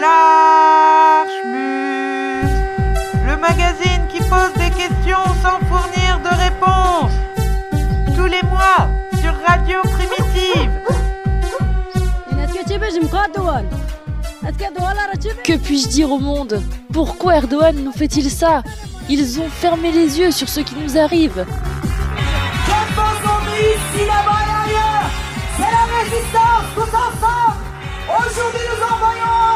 L'Archmus, le magazine qui pose des questions sans fournir de réponses. Tous les mois sur Radio Primitive. Que puis-je dire au monde? Pourquoi Erdogan nous fait-il ça? Ils ont fermé les yeux sur ce qui nous arrive. ici, là-bas et ailleurs. C'est la résistance, tous ensemble. Aujourd'hui, nous envoyons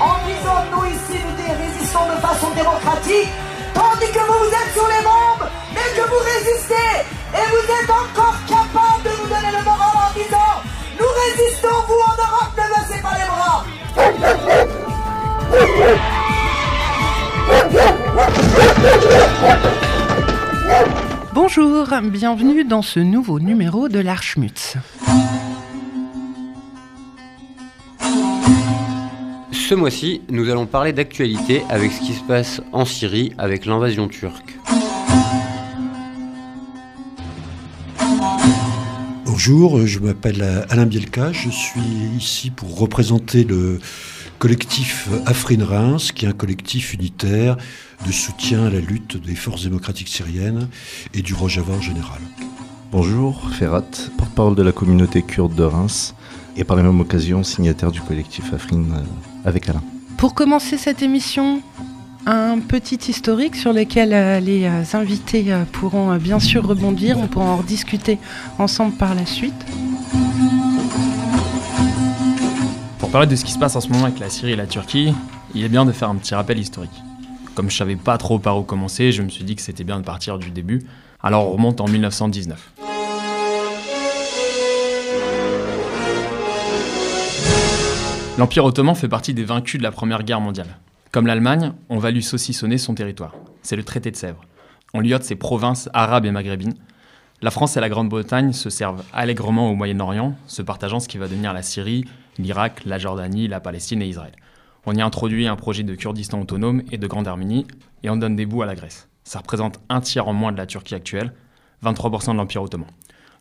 en disant nous ici, nous résistons de façon démocratique, tandis que vous, vous êtes sur les bombes, mais que vous résistez et vous êtes encore capable de nous donner le moral en disant nous résistons, vous en Europe, ne baissez pas les bras Bonjour, bienvenue dans ce nouveau numéro de l'Archmutz. Ce mois-ci, nous allons parler d'actualité avec ce qui se passe en Syrie avec l'invasion turque. Bonjour, je m'appelle Alain Bielka, je suis ici pour représenter le collectif Afrin Reims, qui est un collectif unitaire de soutien à la lutte des forces démocratiques syriennes et du Rojava en général. Bonjour, Ferrat, porte-parole de la communauté kurde de Reims et par la même occasion signataire du collectif Afrin euh, avec Alain. Pour commencer cette émission, un petit historique sur lequel euh, les euh, invités pourront bien sûr rebondir. On pourra en rediscuter ensemble par la suite. Pour parler de ce qui se passe en ce moment avec la Syrie et la Turquie, il est bien de faire un petit rappel historique. Comme je savais pas trop par où commencer, je me suis dit que c'était bien de partir du début. Alors on remonte en 1919. L'Empire ottoman fait partie des vaincus de la Première Guerre mondiale. Comme l'Allemagne, on va lui saucissonner son territoire. C'est le traité de Sèvres. On lui ôte ses provinces arabes et maghrébines. La France et la Grande-Bretagne se servent allègrement au Moyen-Orient, se partageant ce qui va devenir la Syrie, l'Irak, la Jordanie, la Palestine et Israël. On y introduit un projet de Kurdistan autonome et de Grande Arménie, et on donne des bouts à la Grèce. Ça représente un tiers en moins de la Turquie actuelle, 23% de l'Empire ottoman.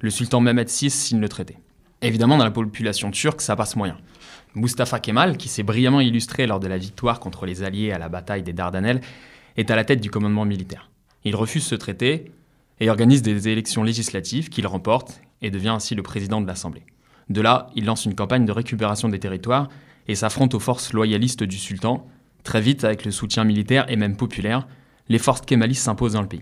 Le sultan Mehmed VI signe le traité. Évidemment, dans la population turque, ça passe moyen. Mustafa Kemal, qui s'est brillamment illustré lors de la victoire contre les Alliés à la bataille des Dardanelles, est à la tête du commandement militaire. Il refuse ce traité et organise des élections législatives qu'il remporte et devient ainsi le président de l'Assemblée. De là, il lance une campagne de récupération des territoires et s'affronte aux forces loyalistes du sultan. Très vite, avec le soutien militaire et même populaire, les forces kémalistes s'imposent dans le pays.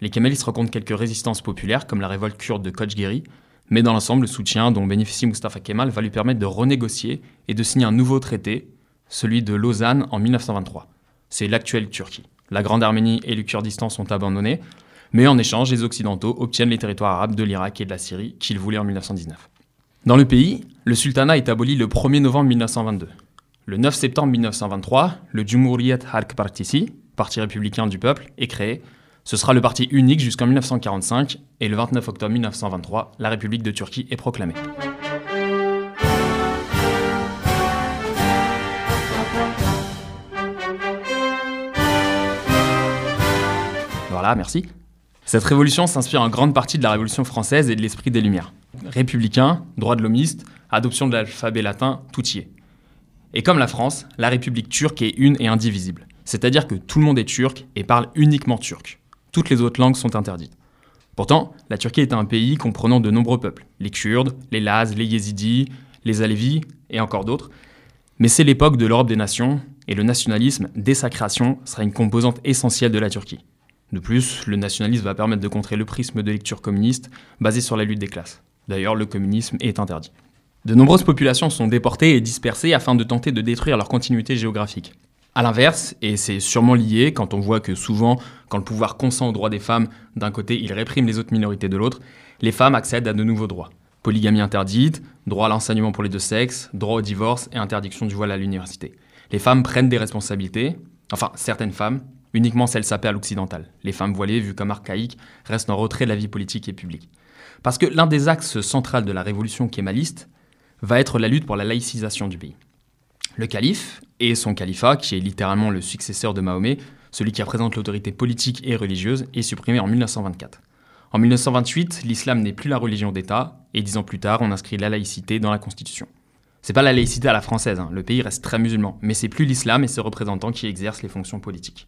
Les kémalistes rencontrent quelques résistances populaires comme la révolte kurde de Kochgeri, mais dans l'ensemble, le soutien dont bénéficie Mustafa Kemal va lui permettre de renégocier et de signer un nouveau traité, celui de Lausanne en 1923. C'est l'actuelle Turquie. La Grande Arménie et le Kurdistan sont abandonnés, mais en échange, les Occidentaux obtiennent les territoires arabes de l'Irak et de la Syrie qu'ils voulaient en 1919. Dans le pays, le sultanat est aboli le 1er novembre 1922. Le 9 septembre 1923, le Cumhuriyet Halk Partisi, Parti républicain du peuple, est créé ce sera le parti unique jusqu'en 1945 et le 29 octobre 1923, la République de Turquie est proclamée. Voilà, merci. Cette révolution s'inspire en grande partie de la Révolution française et de l'esprit des Lumières. Républicain, droit de l'homiste, adoption de l'alphabet latin, tout y est. Et comme la France, la République turque est une et indivisible. C'est-à-dire que tout le monde est turc et parle uniquement turc toutes les autres langues sont interdites. Pourtant, la Turquie est un pays comprenant de nombreux peuples, les Kurdes, les Laz, les Yézidis, les Alevis et encore d'autres. Mais c'est l'époque de l'Europe des nations, et le nationalisme, dès sa création, sera une composante essentielle de la Turquie. De plus, le nationalisme va permettre de contrer le prisme de lecture communiste basé sur la lutte des classes. D'ailleurs, le communisme est interdit. De nombreuses populations sont déportées et dispersées afin de tenter de détruire leur continuité géographique. A l'inverse, et c'est sûrement lié quand on voit que souvent, quand le pouvoir consent aux droits des femmes, d'un côté, il réprime les autres minorités de l'autre, les femmes accèdent à de nouveaux droits. Polygamie interdite, droit à l'enseignement pour les deux sexes, droit au divorce et interdiction du voile à l'université. Les femmes prennent des responsabilités, enfin certaines femmes, uniquement celles sapées à l'occidental. Les femmes voilées, vues comme archaïques, restent en retrait de la vie politique et publique. Parce que l'un des axes centraux de la révolution kémaliste va être la lutte pour la laïcisation du pays. Le calife et son califat, qui est littéralement le successeur de Mahomet, celui qui représente l'autorité politique et religieuse, est supprimé en 1924. En 1928, l'islam n'est plus la religion d'État, et dix ans plus tard, on inscrit la laïcité dans la Constitution. C'est pas la laïcité à la française, hein. le pays reste très musulman, mais c'est plus l'islam et ses représentants qui exercent les fonctions politiques.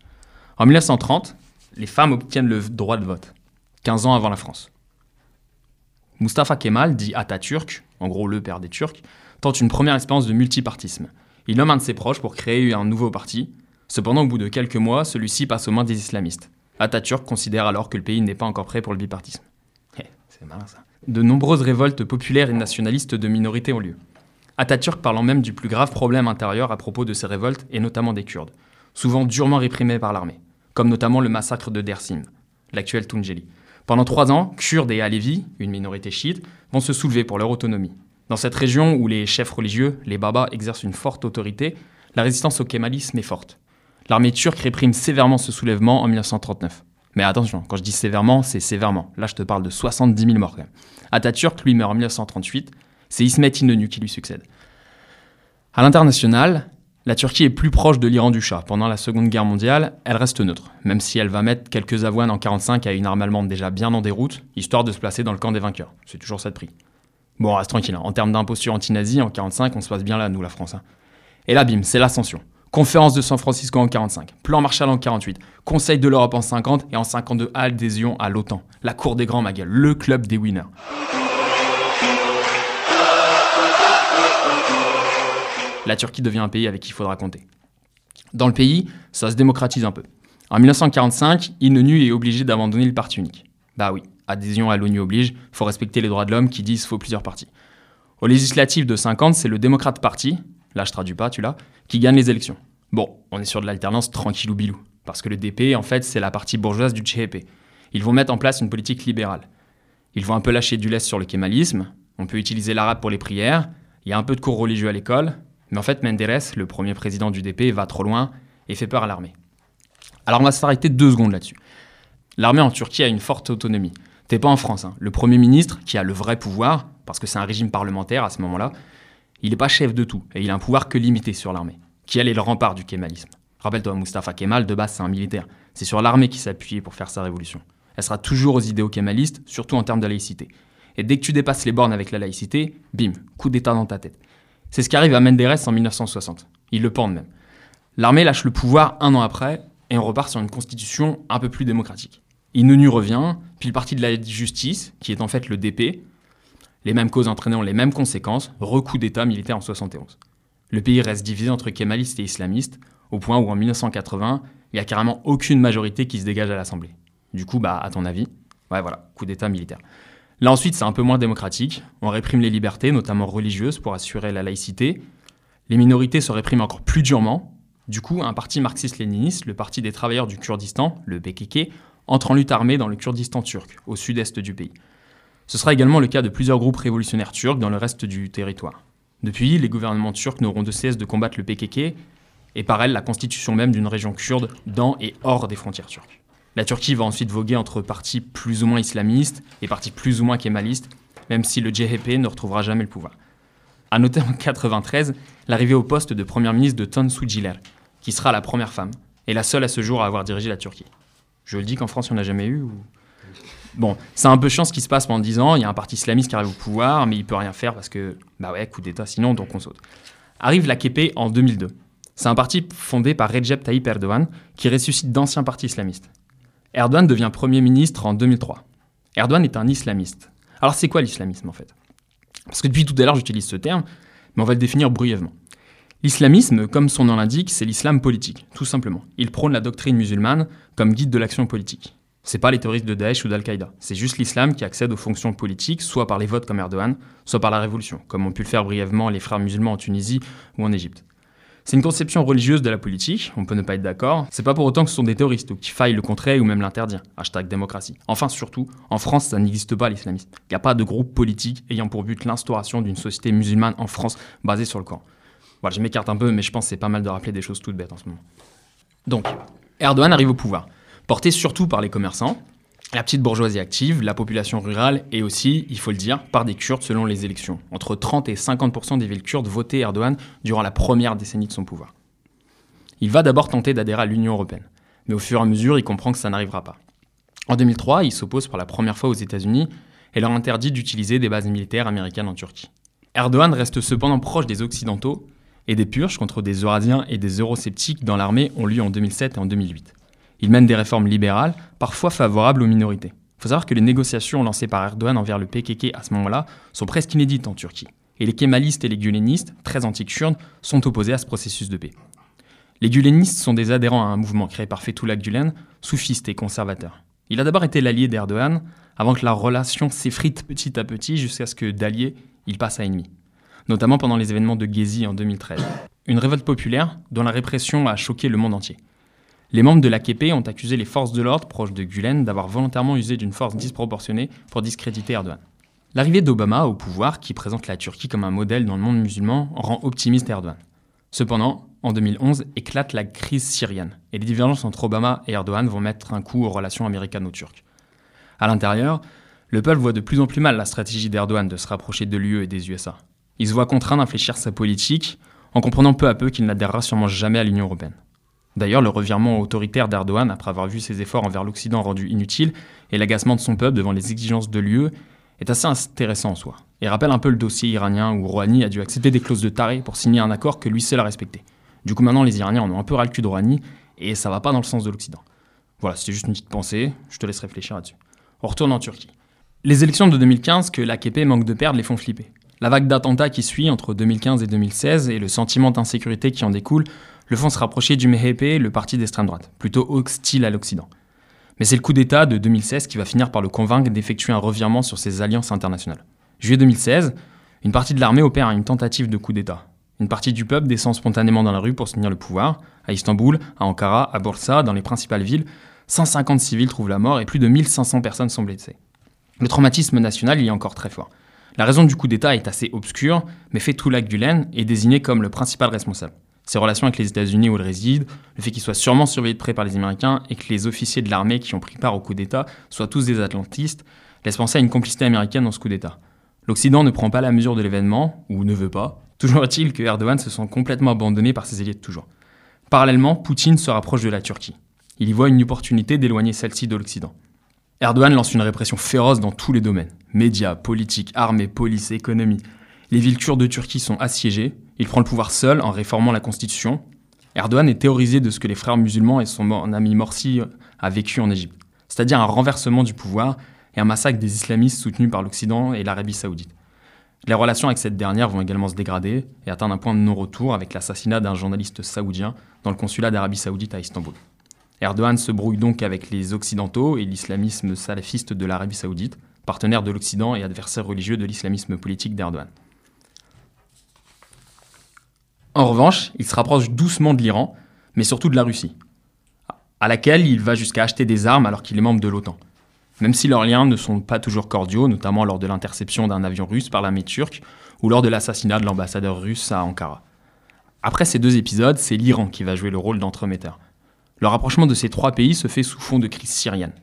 En 1930, les femmes obtiennent le droit de vote, 15 ans avant la France. Mustafa Kemal, dit Atatürk, en gros le père des Turcs, tente une première expérience de multipartisme. Il nomme un de ses proches pour créer un nouveau parti. Cependant, au bout de quelques mois, celui-ci passe aux mains des islamistes. Atatürk considère alors que le pays n'est pas encore prêt pour le bipartisme. Eh, c'est malin ça. De nombreuses révoltes populaires et nationalistes de minorités ont lieu. Atatürk parlant même du plus grave problème intérieur à propos de ces révoltes, et notamment des Kurdes, souvent durement réprimés par l'armée, comme notamment le massacre de Dersim, l'actuel Tunjeli. Pendant trois ans, Kurdes et Alevis, une minorité chiite, vont se soulever pour leur autonomie. Dans cette région où les chefs religieux, les babas, exercent une forte autorité, la résistance au kémalisme est forte. L'armée turque réprime sévèrement ce soulèvement en 1939. Mais attention, quand je dis sévèrement, c'est sévèrement. Là, je te parle de 70 000 morts. Atatürk, lui, meurt en 1938. C'est Ismet Inonu qui lui succède. À l'international, la Turquie est plus proche de l'Iran du Shah. Pendant la Seconde Guerre mondiale, elle reste neutre, même si elle va mettre quelques avoines en 1945 à une arme allemande déjà bien en déroute, histoire de se placer dans le camp des vainqueurs. C'est toujours ça de prix. Bon, reste tranquille. Hein. En termes d'imposture anti-nazi, en 45, on se passe bien là, nous, la France. Hein. Et là, bim, c'est l'ascension. Conférence de San Francisco en 45, plan Marshall en 48, Conseil de l'Europe en 50 et en 52 adhésion à l'OTAN. La cour des grands, ma gueule, le club des winners. La Turquie devient un pays avec qui il faudra compter. Dans le pays, ça se démocratise un peu. En 1945, Inonu est obligé d'abandonner le parti unique. Bah oui, adhésion à l'ONU oblige, faut respecter les droits de l'homme qui disent faut plusieurs partis. Aux législatives de 50, c'est le démocrate parti, là je traduis pas, tu l'as, qui gagne les élections. Bon, on est sur de l'alternance tranquillou bilou, parce que le DP, en fait, c'est la partie bourgeoise du CHP. Ils vont mettre en place une politique libérale. Ils vont un peu lâcher du lest sur le kémalisme, on peut utiliser l'arabe pour les prières, il y a un peu de cours religieux à l'école, mais en fait, Menderes, le premier président du DP, va trop loin et fait peur à l'armée. Alors on va s'arrêter deux secondes là-dessus. L'armée en Turquie a une forte autonomie. T'es pas en France. Hein. Le Premier ministre, qui a le vrai pouvoir, parce que c'est un régime parlementaire à ce moment-là, il n'est pas chef de tout, et il a un pouvoir que limité sur l'armée, qui est le rempart du kémalisme? Rappelle-toi, Mustafa Kemal, de base, c'est un militaire. C'est sur l'armée qui appuyé pour faire sa révolution. Elle sera toujours aux idéaux kémalistes, surtout en termes de laïcité. Et dès que tu dépasses les bornes avec la laïcité, bim, coup d'état dans ta tête. C'est ce qui arrive à Menderes en 1960. Il le pendent même. L'armée lâche le pouvoir un an après, et on repart sur une constitution un peu plus démocratique. Inonu revient, puis le parti de la justice, qui est en fait le DP, les mêmes causes entraînant les mêmes conséquences, recoup d'État militaire en 71. Le pays reste divisé entre kémalistes et islamistes, au point où en 1980, il n'y a carrément aucune majorité qui se dégage à l'Assemblée. Du coup, bah, à ton avis, voilà, coup d'État militaire. Là ensuite, c'est un peu moins démocratique. On réprime les libertés, notamment religieuses, pour assurer la laïcité. Les minorités se répriment encore plus durement. Du coup, un parti marxiste-léniniste, le Parti des travailleurs du Kurdistan, le PKK, entre en lutte armée dans le Kurdistan turc, au sud-est du pays. Ce sera également le cas de plusieurs groupes révolutionnaires turcs dans le reste du territoire. Depuis, les gouvernements turcs n'auront de cesse de combattre le PKK et par elle la constitution même d'une région kurde dans et hors des frontières turques. La Turquie va ensuite voguer entre partis plus ou moins islamistes et partis plus ou moins kémalistes, même si le JHP ne retrouvera jamais le pouvoir. À noter en 93 l'arrivée au poste de première ministre de Tansu Ciler, qui sera la première femme et la seule à ce jour à avoir dirigé la Turquie. Je le dis qu'en France, il n'y en a jamais eu Bon, c'est un peu chiant ce qui se passe pendant 10 ans. Il y a un parti islamiste qui arrive au pouvoir, mais il peut rien faire parce que, bah ouais, coup d'État, sinon, donc on saute. Arrive la KP en 2002. C'est un parti fondé par Recep Tayyip Erdogan qui ressuscite d'anciens partis islamistes. Erdogan devient Premier ministre en 2003. Erdogan est un islamiste. Alors c'est quoi l'islamisme en fait? Parce que depuis tout à l'heure j'utilise ce terme, mais on va le définir brièvement. L'islamisme, comme son nom l'indique, c'est l'islam politique, tout simplement. Il prône la doctrine musulmane comme guide de l'action politique. C'est pas les terroristes de Daesh ou d'Al-Qaïda, c'est juste l'islam qui accède aux fonctions politiques, soit par les votes comme Erdogan, soit par la révolution, comme ont pu le faire brièvement les frères musulmans en Tunisie ou en Égypte. C'est une conception religieuse de la politique, on peut ne pas être d'accord, c'est pas pour autant que ce sont des terroristes ou qu'il faille le contrer ou même l'interdire. Hashtag démocratie. Enfin, surtout, en France, ça n'existe pas l'islamisme. Il n'y a pas de groupe politique ayant pour but l'instauration d'une société musulmane en France basée sur le Coran. Voilà, je m'écarte un peu, mais je pense que c'est pas mal de rappeler des choses toutes bêtes en ce moment. Donc, Erdogan arrive au pouvoir, porté surtout par les commerçants, la petite bourgeoisie active, la population rurale et aussi, il faut le dire, par des Kurdes selon les élections. Entre 30 et 50% des villes kurdes votaient Erdogan durant la première décennie de son pouvoir. Il va d'abord tenter d'adhérer à l'Union européenne, mais au fur et à mesure, il comprend que ça n'arrivera pas. En 2003, il s'oppose pour la première fois aux États-Unis et leur interdit d'utiliser des bases militaires américaines en Turquie. Erdogan reste cependant proche des Occidentaux et des purges contre des Eurasiens et des Eurosceptiques dans l'armée ont lieu en 2007 et en 2008. Il mène des réformes libérales, parfois favorables aux minorités. Il faut savoir que les négociations lancées par Erdogan envers le PKK à ce moment-là sont presque inédites en Turquie. Et les kémalistes et les gulenistes, très anti-kurdes, sont opposés à ce processus de paix. Les gulenistes sont des adhérents à un mouvement créé par Fethullah Gulen, soufiste et conservateur. Il a d'abord été l'allié d'Erdogan, avant que la relation s'effrite petit à petit jusqu'à ce que d'allié, il passe à ennemi. Notamment pendant les événements de Gezi en 2013. Une révolte populaire dont la répression a choqué le monde entier. Les membres de l'AKP ont accusé les forces de l'ordre proches de Gulen d'avoir volontairement usé d'une force disproportionnée pour discréditer Erdogan. L'arrivée d'Obama au pouvoir, qui présente la Turquie comme un modèle dans le monde musulman, rend optimiste Erdogan. Cependant, en 2011, éclate la crise syrienne, et les divergences entre Obama et Erdogan vont mettre un coup aux relations américano-turques. À l'intérieur, le peuple voit de plus en plus mal la stratégie d'Erdogan de se rapprocher de l'UE et des USA. Il se voit contraint d'infléchir sa politique, en comprenant peu à peu qu'il n'adhérera sûrement jamais à l'Union européenne. D'ailleurs, le revirement autoritaire d'Erdogan, après avoir vu ses efforts envers l'Occident rendus inutiles, et l'agacement de son peuple devant les exigences de l'UE, est assez intéressant en soi, et rappelle un peu le dossier iranien où Rouhani a dû accepter des clauses de taré pour signer un accord que lui seul a respecté. Du coup, maintenant, les Iraniens en ont un peu ras le cul de Rouhani, et ça va pas dans le sens de l'Occident. Voilà, c'était juste une petite pensée, je te laisse réfléchir là-dessus. On retourne en Turquie. Les élections de 2015 que l'AKP manque de perdre les font flipper. La vague d'attentats qui suit entre 2015 et 2016 et le sentiment d'insécurité qui en découle le font se rapprocher du MHP, le parti d'extrême droite, plutôt hostile à l'Occident. Mais c'est le coup d'État de 2016 qui va finir par le convaincre d'effectuer un revirement sur ses alliances internationales. Juillet 2016, une partie de l'armée opère une tentative de coup d'État. Une partie du peuple descend spontanément dans la rue pour soutenir le pouvoir. À Istanbul, à Ankara, à Bursa, dans les principales villes, 150 civils trouvent la mort et plus de 1500 personnes sont blessées. Le traumatisme national y est encore très fort. La raison du coup d'État est assez obscure, mais Fethullah Gulen est désigné comme le principal responsable ses relations avec les États-Unis où il réside, le fait qu'il soit sûrement surveillé de près par les Américains et que les officiers de l'armée qui ont pris part au coup d'État soient tous des atlantistes, laisse penser à une complicité américaine dans ce coup d'État. L'Occident ne prend pas la mesure de l'événement, ou ne veut pas. Toujours est-il que Erdogan se sent complètement abandonné par ses alliés de toujours. Parallèlement, Poutine se rapproche de la Turquie. Il y voit une opportunité d'éloigner celle-ci de l'Occident. Erdogan lance une répression féroce dans tous les domaines. Médias, politique, armée, police, économie. Les villes kurdes de Turquie sont assiégées, il prend le pouvoir seul en réformant la constitution. Erdogan est théorisé de ce que les frères musulmans et son ami Morsi a vécu en Égypte, c'est-à-dire un renversement du pouvoir et un massacre des islamistes soutenus par l'Occident et l'Arabie saoudite. Les relations avec cette dernière vont également se dégrader et atteindre un point de non-retour avec l'assassinat d'un journaliste saoudien dans le consulat d'Arabie saoudite à Istanbul. Erdogan se brouille donc avec les Occidentaux et l'islamisme salafiste de l'Arabie saoudite, partenaire de l'Occident et adversaire religieux de l'islamisme politique d'Erdogan. En revanche, il se rapproche doucement de l'Iran, mais surtout de la Russie, à laquelle il va jusqu'à acheter des armes alors qu'il est membre de l'OTAN. Même si leurs liens ne sont pas toujours cordiaux, notamment lors de l'interception d'un avion russe par l'armée turque ou lors de l'assassinat de l'ambassadeur russe à Ankara. Après ces deux épisodes, c'est l'Iran qui va jouer le rôle d'entremetteur. Le rapprochement de ces trois pays se fait sous fond de crise syrienne.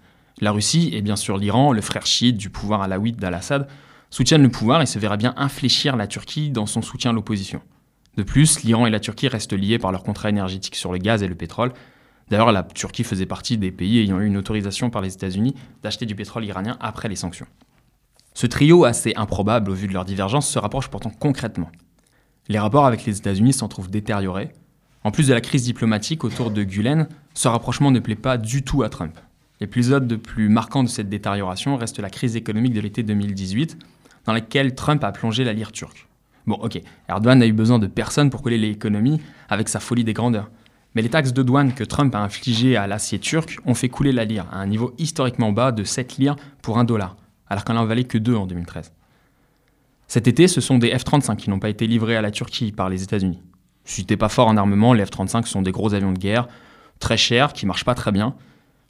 La Russie et bien sûr l'Iran, le frère chiite du pouvoir alaouite d'Al-Assad, soutiennent le pouvoir et se verra bien infléchir la Turquie dans son soutien à l'opposition. De plus, l'Iran et la Turquie restent liés par leur contrat énergétique sur le gaz et le pétrole. D'ailleurs, la Turquie faisait partie des pays ayant eu une autorisation par les États-Unis d'acheter du pétrole iranien après les sanctions. Ce trio assez improbable au vu de leurs divergences se rapproche pourtant concrètement. Les rapports avec les États-Unis s'en trouvent détériorés. En plus de la crise diplomatique autour de Gulen, ce rapprochement ne plaît pas du tout à Trump. L'épisode le plus marquant de cette détérioration reste la crise économique de l'été 2018, dans laquelle Trump a plongé la lire turque. Bon, ok, Erdogan n'a eu besoin de personne pour coller l'économie avec sa folie des grandeurs. Mais les taxes de douane que Trump a infligées à l'acier turc ont fait couler la lire à un niveau historiquement bas de 7 lires pour 1 dollar, alors qu'elle n'en valait que 2 en 2013. Cet été, ce sont des F-35 qui n'ont pas été livrés à la Turquie par les États-Unis. Si t'es pas fort en armement, les F-35 sont des gros avions de guerre, très chers, qui marchent pas très bien.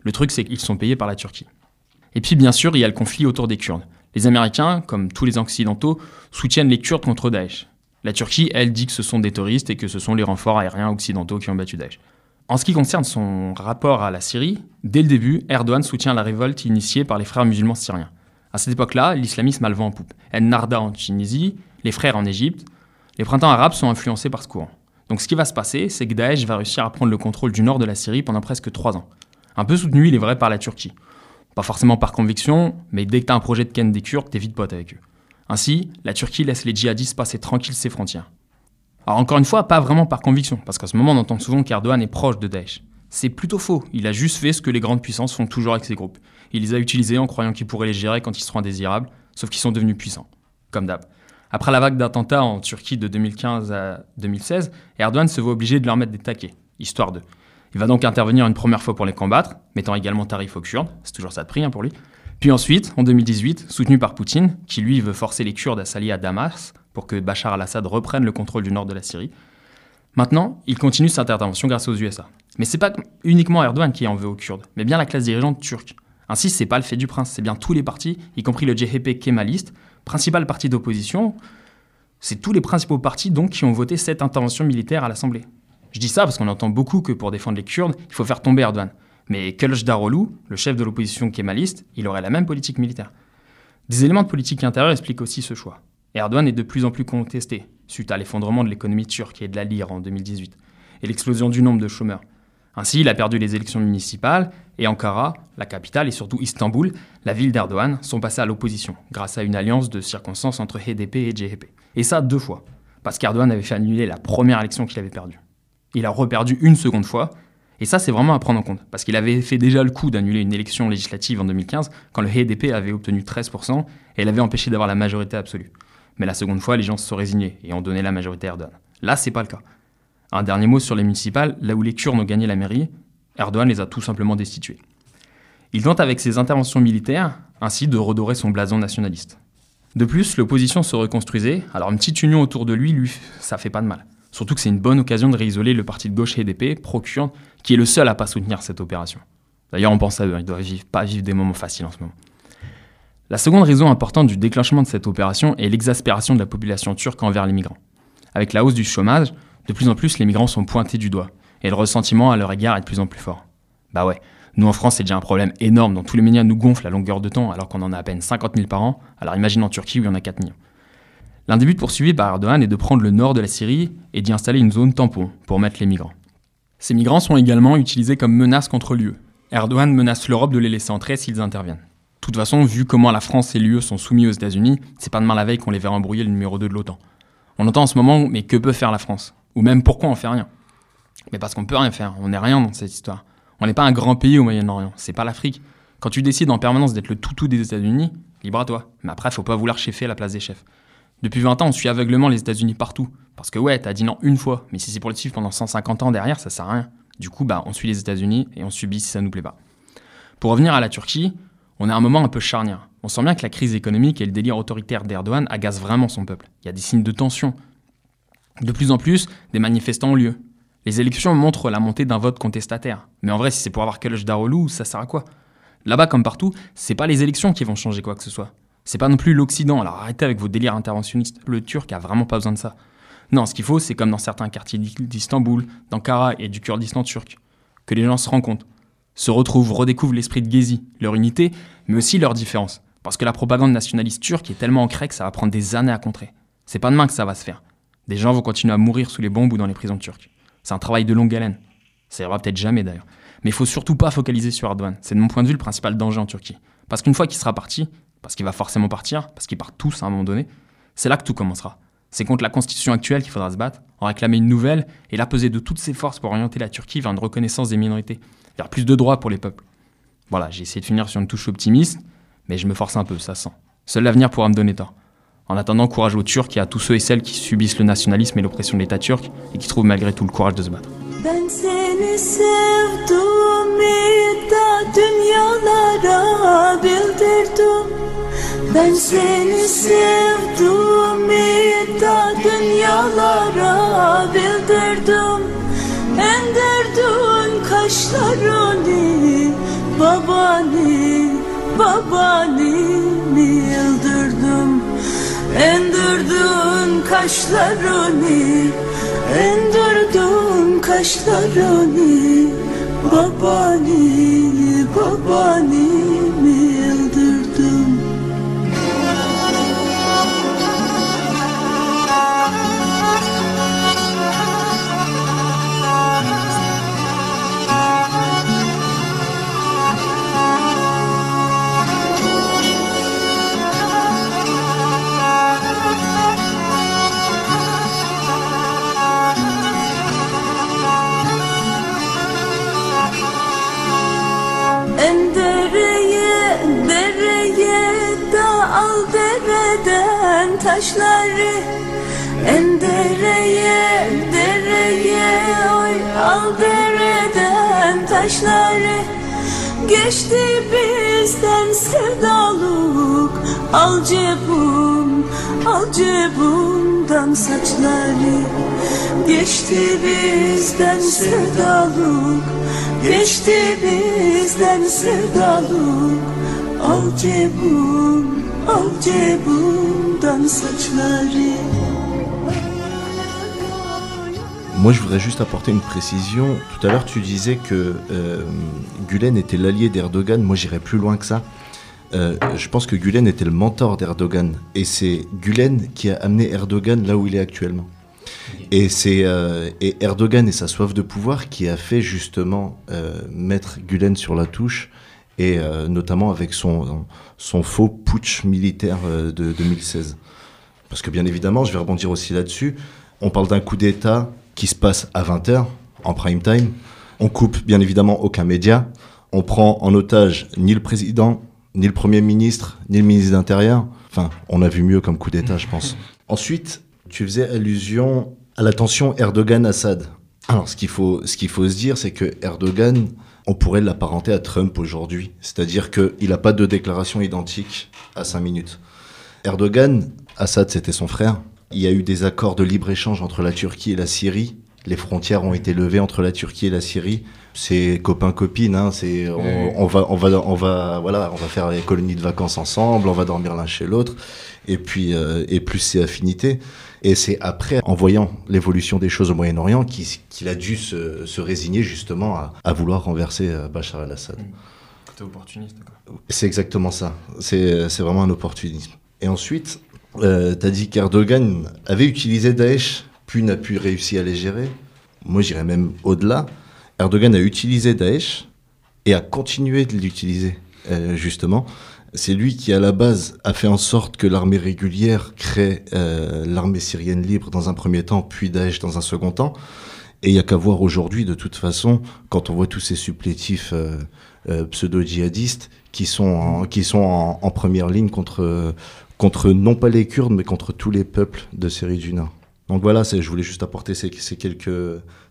Le truc, c'est qu'ils sont payés par la Turquie. Et puis, bien sûr, il y a le conflit autour des Kurdes. Les Américains, comme tous les Occidentaux, soutiennent les Kurdes contre Daesh. La Turquie, elle, dit que ce sont des terroristes et que ce sont les renforts aériens occidentaux qui ont battu Daesh. En ce qui concerne son rapport à la Syrie, dès le début, Erdogan soutient la révolte initiée par les frères musulmans syriens. À cette époque-là, l'islamisme a le vent en poupe. El Narda en Tunisie, les frères en Égypte, les printemps arabes sont influencés par ce courant. Donc ce qui va se passer, c'est que Daesh va réussir à prendre le contrôle du nord de la Syrie pendant presque trois ans. Un peu soutenu, il est vrai, par la Turquie. Pas forcément par conviction, mais dès que t'as un projet de ken des Kurdes, t'es vite pote avec eux. Ainsi, la Turquie laisse les djihadistes passer tranquilles ses frontières. Alors encore une fois, pas vraiment par conviction, parce qu'en ce moment on entend souvent qu'Erdogan est proche de Daesh. C'est plutôt faux, il a juste fait ce que les grandes puissances font toujours avec ces groupes. Il les a utilisés en croyant qu'il pourrait les gérer quand ils seront indésirables, sauf qu'ils sont devenus puissants, comme d'hab. Après la vague d'attentats en Turquie de 2015 à 2016, Erdogan se voit obligé de leur mettre des taquets, histoire de. Il va donc intervenir une première fois pour les combattre, mettant également tarif aux Kurdes, c'est toujours ça de prix hein, pour lui. Puis ensuite, en 2018, soutenu par Poutine, qui lui veut forcer les Kurdes à s'allier à Damas pour que Bachar al-Assad reprenne le contrôle du nord de la Syrie. Maintenant, il continue cette intervention grâce aux USA. Mais c'est pas uniquement Erdogan qui en veut aux Kurdes, mais bien la classe dirigeante turque. Ainsi, c'est pas le fait du prince, c'est bien tous les partis, y compris le CHP kémaliste, principal parti d'opposition. C'est tous les principaux partis donc qui ont voté cette intervention militaire à l'Assemblée. Je dis ça parce qu'on entend beaucoup que pour défendre les Kurdes, il faut faire tomber Erdogan. Mais Kılıçdaroğlu, le chef de l'opposition kémaliste, il aurait la même politique militaire. Des éléments de politique intérieure expliquent aussi ce choix. Erdogan est de plus en plus contesté, suite à l'effondrement de l'économie turque et de la lire en 2018, et l'explosion du nombre de chômeurs. Ainsi, il a perdu les élections municipales, et Ankara, la capitale, et surtout Istanbul, la ville d'Erdogan, sont passés à l'opposition, grâce à une alliance de circonstances entre HDP et CHP. Et ça deux fois, parce qu'Erdogan avait fait annuler la première élection qu'il avait perdue. Il a reperdu une seconde fois, et ça, c'est vraiment à prendre en compte, parce qu'il avait fait déjà le coup d'annuler une élection législative en 2015, quand le HDP avait obtenu 13%, et l'avait empêché d'avoir la majorité absolue. Mais la seconde fois, les gens se sont résignés et ont donné la majorité à Erdogan. Là, c'est pas le cas. Un dernier mot sur les municipales, là où les Kurdes ont gagné la mairie, Erdogan les a tout simplement destitués. Il tente avec ses interventions militaires ainsi de redorer son blason nationaliste. De plus, l'opposition se reconstruisait, alors une petite union autour de lui, lui, ça fait pas de mal. Surtout que c'est une bonne occasion de réisoler le parti de gauche HDP, pro-kurde, qui est le seul à pas soutenir cette opération. D'ailleurs, on pense à eux, ils doivent vivre, pas vivre des moments faciles en ce moment. La seconde raison importante du déclenchement de cette opération est l'exaspération de la population turque envers les migrants. Avec la hausse du chômage, de plus en plus les migrants sont pointés du doigt, et le ressentiment à leur égard est de plus en plus fort. Bah ouais, nous en France c'est déjà un problème énorme dont tous les médias nous gonflent à longueur de temps alors qu'on en a à peine 50 000 par an, alors imagine en Turquie où il y en a 4 millions. L'un des buts poursuivis par Erdogan est de prendre le nord de la Syrie et d'y installer une zone tampon pour mettre les migrants. Ces migrants sont également utilisés comme menace contre l'UE. Erdogan menace l'Europe de les laisser entrer s'ils interviennent. De toute façon, vu comment la France et l'UE sont soumis aux États-Unis, c'est pas demain la veille qu'on les verra embrouiller le numéro 2 de l'OTAN. On entend en ce moment, mais que peut faire la France? Ou même pourquoi on fait rien? Mais parce qu'on peut rien faire, on n'est rien dans cette histoire. On n'est pas un grand pays au Moyen-Orient, c'est pas l'Afrique. Quand tu décides en permanence d'être le toutou des États-Unis, libre à toi. Mais après, faut pas vouloir chefer à la place des chefs. Depuis 20 ans, on suit aveuglement les États-Unis partout. Parce que ouais, t'as dit non une fois, mais si c'est pour le suivre pendant 150 ans derrière, ça sert à rien. Du coup, bah, on suit les États-Unis et on subit si ça nous plaît pas. Pour revenir à la Turquie, on est à un moment un peu charnière. On sent bien que la crise économique et le délire autoritaire d'Erdogan agacent vraiment son peuple. Il y a des signes de tension. De plus en plus, des manifestants ont lieu. Les élections montrent la montée d'un vote contestataire. Mais en vrai, si c'est pour avoir Darolou, ça sert à quoi? Là-bas, comme partout, c'est pas les élections qui vont changer quoi que ce soit. C'est pas non plus l'Occident, alors arrêtez avec vos délires interventionnistes. Le Turc a vraiment pas besoin de ça. Non, ce qu'il faut, c'est comme dans certains quartiers d'Istanbul, d'Ankara et du Kurdistan turc, que les gens se rencontrent, se retrouvent, redécouvrent l'esprit de Gezi, leur unité, mais aussi leurs différences. Parce que la propagande nationaliste turque est tellement ancrée que ça va prendre des années à contrer. C'est pas demain que ça va se faire. Des gens vont continuer à mourir sous les bombes ou dans les prisons turques. C'est un travail de longue haleine. Ça ira peut-être jamais d'ailleurs. Mais il faut surtout pas focaliser sur Erdogan. C'est de mon point de vue le principal danger en Turquie. Parce qu'une fois qu'il sera parti, parce qu'il va forcément partir, parce qu'ils partent tous à un moment donné, c'est là que tout commencera. C'est contre la constitution actuelle qu'il faudra se battre, en réclamer une nouvelle et la peser de toutes ses forces pour orienter la Turquie vers une reconnaissance des minorités, vers plus de droits pour les peuples. Voilà, j'ai essayé de finir sur une touche optimiste, mais je me force un peu, ça sent. Seul l'avenir pourra me donner tort. En attendant, courage aux Turcs et à tous ceux et celles qui subissent le nationalisme et l'oppression de l'État turc et qui trouvent malgré tout le courage de se battre. Ben seni sevdim ta dünyalara bildirdim. Endirdin kaşlarını babani babani mi yıldırdım Endirdin kaşlarını endirdin kaşlarını babani babani taşları En dereye dereye oy al dereden taşları. Geçti bizden sevdaluk Al cebum, al cebumdan saçları. Geçti bizden sevdaluk Geçti bizden sevdaluk Al cebum, Moi, je voudrais juste apporter une précision. Tout à l'heure, tu disais que euh, Gulen était l'allié d'Erdogan. Moi, j'irais plus loin que ça. Euh, je pense que Gulen était le mentor d'Erdogan. Et c'est Gulen qui a amené Erdogan là où il est actuellement. Et c'est euh, Erdogan et sa soif de pouvoir qui a fait justement euh, mettre Gulen sur la touche, et euh, notamment avec son, faux putsch militaire euh, de 2016. Parce que bien évidemment, je vais rebondir aussi là-dessus, on parle d'un coup d'État qui se passe à 20h, en prime time. On coupe bien évidemment aucun média. On prend en otage ni le président, ni le Premier ministre, ni le ministre de l'Intérieur. Enfin, on a vu mieux comme coup d'État, je pense. Ensuite, tu faisais allusion à la tension Erdogan-Assad. Alors, ce qu'il faut, ce qu'il faut se dire, c'est que Erdogan, on pourrait l'apparenter à Trump aujourd'hui. C'est-à-dire qu'il n'a pas de déclaration identique à 5 minutes. Erdogan, Assad, c'était son frère. Il y a eu des accords de libre-échange entre la Turquie et la Syrie. Les frontières ont été levées entre la Turquie et la Syrie. C'est copain-copine, hein, c'est, on, on va, on, va, on, va, voilà, on va faire les colonies de vacances ensemble, on va dormir l'un chez l'autre. Et puis, euh, et plus c'est affinité. Et c'est après, en voyant l'évolution des choses au Moyen-Orient, qu'il a dû se, se résigner justement à, à vouloir renverser euh, Bachar el-Assad. Côté opportuniste. C'est exactement ça. C'est vraiment un opportunisme. Et ensuite, euh, tu as dit qu'Erdogan avait utilisé Daesh, puis n'a pu réussir à les gérer. Moi, j'irais même au-delà. Erdogan a utilisé Daesh et a continué de l'utiliser, euh, justement. C'est lui qui, à la base, a fait en sorte que l'armée régulière crée euh, l'armée syrienne libre dans un premier temps, puis Daesh dans un second temps. Et il n'y a qu'à voir aujourd'hui, de toute façon, quand on voit tous ces supplétifs euh, euh, pseudo-djihadistes qui sont, en, qui sont en, première ligne contre, contre non pas les Kurdes, mais contre tous les peuples de Syrie du Nord. Donc voilà, je voulais juste apporter ces, ces quelques,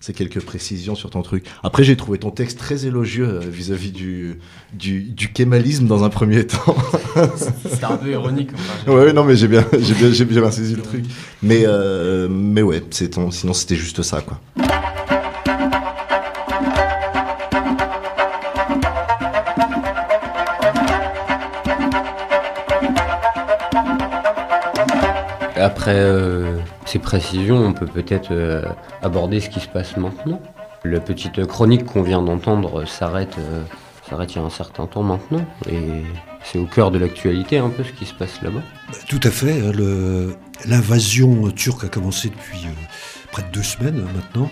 ces quelques précisions sur ton truc. Après, j'ai trouvé ton texte très élogieux euh, vis-à-vis du, du, du kémalisme dans un premier temps. C'était un peu ironique. enfin, ouais, non, mais j'ai bien, j'ai bien, j'ai bien saisi le truc. Mais, euh, mais ouais, c'est ton, sinon c'était juste ça, quoi. Après euh, ces précisions, on peut peut-être euh, aborder ce qui se passe maintenant. La petite chronique qu'on vient d'entendre s'arrête euh, s'arrête il y a un certain temps maintenant. Et c'est au cœur de l'actualité un peu ce qui se passe là-bas. Tout à fait. hein, L'invasion turque a commencé depuis euh, près de deux semaines hein, maintenant.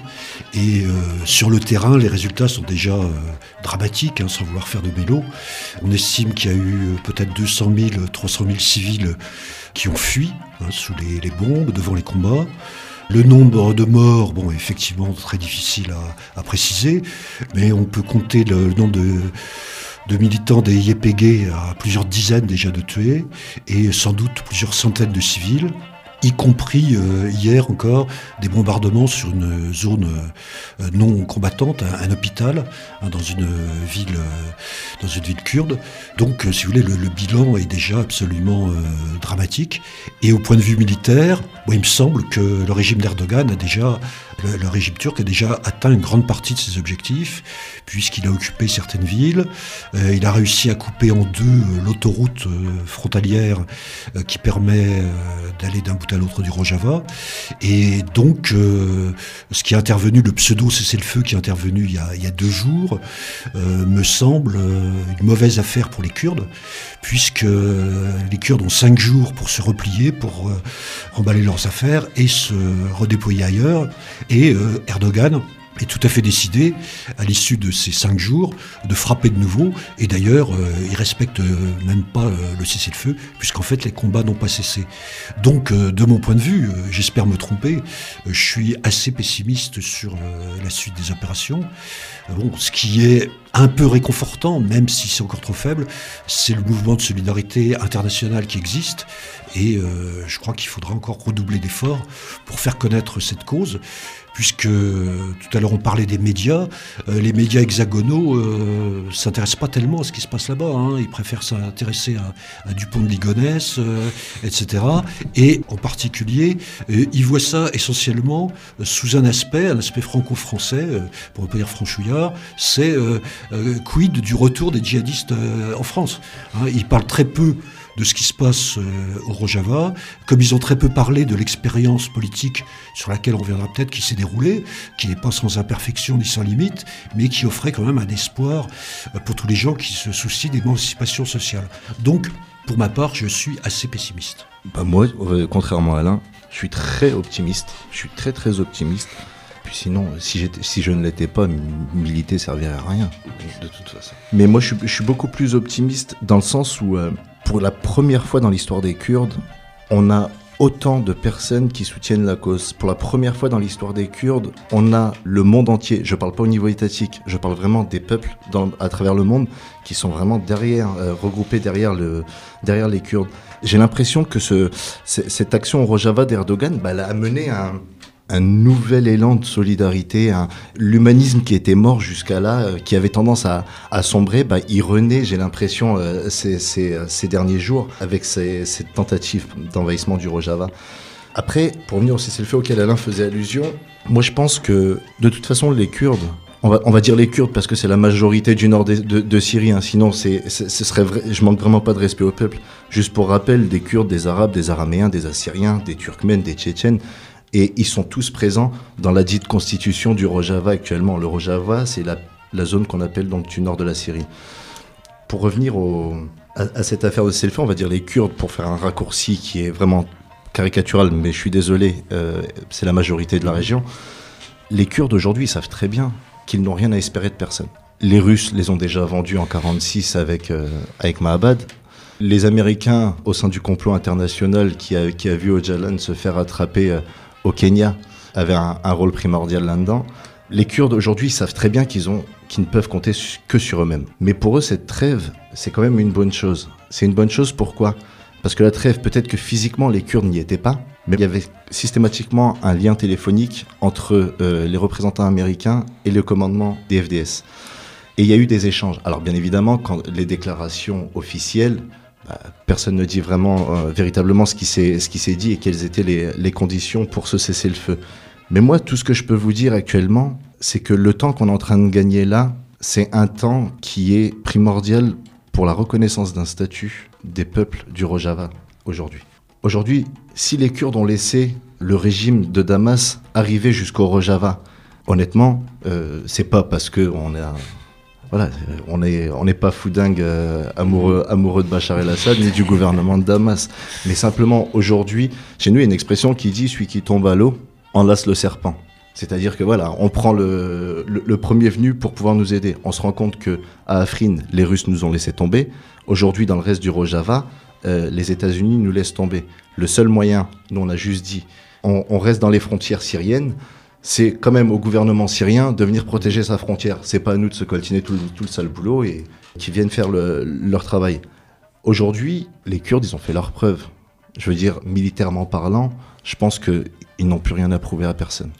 Et euh, sur le terrain, les résultats sont déjà euh, dramatiques, hein, sans vouloir faire de mélo. On estime qu'il y a eu euh, peut-être 200 000, 300 000 civils qui ont fui hein, sous les, bombes, devant les combats. Le nombre de morts, bon, effectivement, très difficile à, préciser, mais on peut compter le, nombre de, de militants des YPG à plusieurs dizaines déjà de tués, et sans doute plusieurs centaines de civils, y compris euh, hier encore des bombardements sur une zone euh, non combattante, un, hôpital hein, dans une ville euh, dans une ville kurde. Donc, si vous voulez, le, bilan est déjà absolument dramatique. Et au point de vue militaire, il me semble que le régime d'Erdogan a déjà, le, régime turc a déjà atteint une grande partie de ses objectifs, puisqu'il a occupé certaines villes. Euh, il a réussi à couper en deux euh, l'autoroute euh, frontalière qui permet d'aller d'un bout à l'autre du Rojava. Et donc, ce qui est intervenu, le pseudo cessez-le-feu qui est intervenu il y a, il y a deux jours, me semble une mauvaise affaire pour les Kurdes, puisque les Kurdes ont cinq jours pour se replier, pour euh, remballer leurs affaires et se redéployer ailleurs. Et euh, Erdogan est tout à fait décidé, à l'issue de ces cinq jours, de frapper de nouveau. Et d'ailleurs, euh, il respecte euh, même pas euh, le cessez-le-feu, puisqu'en fait, les combats n'ont pas cessé. Donc, euh, de mon point de vue, j'espère me tromper, je suis assez pessimiste sur la suite des opérations. Bon, ce qui est un peu réconfortant, même si c'est encore trop faible, c'est le mouvement de solidarité internationale qui existe. Et je crois qu'il faudra encore redoubler d'efforts pour faire connaître cette cause puisque tout à l'heure on parlait des médias, euh, les médias hexagonaux euh, s'intéressent pas tellement à ce qui se passe là-bas, hein. ils préfèrent s'intéresser à, à, Dupont de Ligonnès, euh, etc. Et en particulier, ils voient ça essentiellement sous un aspect, un aspect franco-français, pour ne pas dire franchouillard, c'est quid du retour des djihadistes en France. Hein. ils parlent très peu de ce qui se passe euh, au Rojava, comme ils ont très peu parlé de l'expérience politique sur laquelle on reviendra peut-être, qui s'est déroulée, qui n'est pas sans imperfection ni sans limite, mais qui offrait quand même un espoir euh, pour tous les gens qui se soucient d'émancipation sociale. Donc, pour ma part, je suis assez pessimiste. Bah moi, euh, contrairement à Alain, je suis très optimiste. Je suis très très optimiste. Puis sinon, si, si je ne l'étais pas, militer servirait à rien, de toute façon. Mais moi, je, je suis beaucoup plus optimiste dans le sens où euh, pour la première fois dans l'histoire des Kurdes, on a autant de personnes qui soutiennent la cause. Pour la première fois dans l'histoire des Kurdes, on a le monde entier. Je ne parle pas au niveau étatique, je parle vraiment des peuples dans, à travers le monde qui sont vraiment derrière, euh, regroupés derrière, le, derrière les Kurdes. J'ai l'impression que ce, cette action au Rojava d'Erdogan, bah, elle a amené un, un nouvel élan de solidarité, l'humanisme qui était mort jusqu'à là, euh, qui avait tendance à, sombrer, bah, il renaît, j'ai l'impression, euh, ces, ces, derniers jours, avec cette tentative d'envahissement du Rojava. Après, pour venir au cessez-le-feu auquel Alain faisait allusion, moi je pense que de toute façon les Kurdes, on va, dire les Kurdes parce que c'est la majorité du nord de Syrie, hein, sinon c'est, ce serait vrai, je manque vraiment pas de respect au peuple. Juste pour rappel, des Kurdes, des Arabes, des Araméens, des Assyriens, des Turkmènes, des Tchétchènes, et ils sont tous présents dans la dite constitution du Rojava actuellement. Le Rojava, c'est la, zone qu'on appelle donc du nord de la Syrie. Pour revenir à, cette affaire de Selfie, on va dire les Kurdes, pour faire un raccourci qui est vraiment caricatural, mais je suis désolé, euh, c'est la majorité de la région. Les Kurdes aujourd'hui savent très bien qu'ils n'ont rien à espérer de personne. Les Russes les ont déjà vendus en 46 avec, euh, avec Mahabad. Les Américains, au sein du complot international qui a, qui a vu Öcalan se faire attraper euh, au Kenya avaient un, rôle primordial là-dedans. Les Kurdes aujourd'hui savent très bien qu'ils ne peuvent compter que sur eux-mêmes. Mais pour eux, cette trêve, c'est quand même une bonne chose. C'est une bonne chose pourquoi? Parce que la trêve, peut-être que physiquement les Kurdes n'y étaient pas, mais il y avait systématiquement un lien téléphonique entre euh, les représentants américains et le commandement des FDS. Et il y a eu des échanges. Alors bien évidemment, quand les déclarations officielles, bah, personne ne dit vraiment euh, véritablement ce qui s'est dit et quelles étaient les, conditions pour se cesser le feu. Mais moi, tout ce que je peux vous dire actuellement, c'est que le temps qu'on est en train de gagner là, c'est un temps qui est primordial pour la reconnaissance d'un statut des peuples du Rojava aujourd'hui. Aujourd'hui, si les Kurdes ont laissé le régime de Damas arriver jusqu'au Rojava, honnêtement, euh, c'est pas parce que on a voilà, on n'est pas foudingue euh, amoureux, de Bachar el-Assad ni du gouvernement de Damas. Mais simplement, aujourd'hui, chez nous, il y a une expression qui dit celui qui tombe à l'eau enlace le serpent. C'est-à-dire que voilà, on prend le, premier venu pour pouvoir nous aider. On se rend compte que à Afrin, les Russes nous ont laissé tomber. Aujourd'hui, dans le reste du Rojava, euh, les États-Unis nous laissent tomber. Le seul moyen, nous on a juste dit, on reste dans les frontières syriennes. C'est quand même au gouvernement syrien de venir protéger sa frontière. C'est pas à nous de se coltiner tout, le sale boulot et qui viennent faire le, leur travail. Aujourd'hui, les Kurdes, ils ont fait leur preuve. Je veux dire, militairement parlant, je pense qu'ils n'ont plus rien à prouver à personne.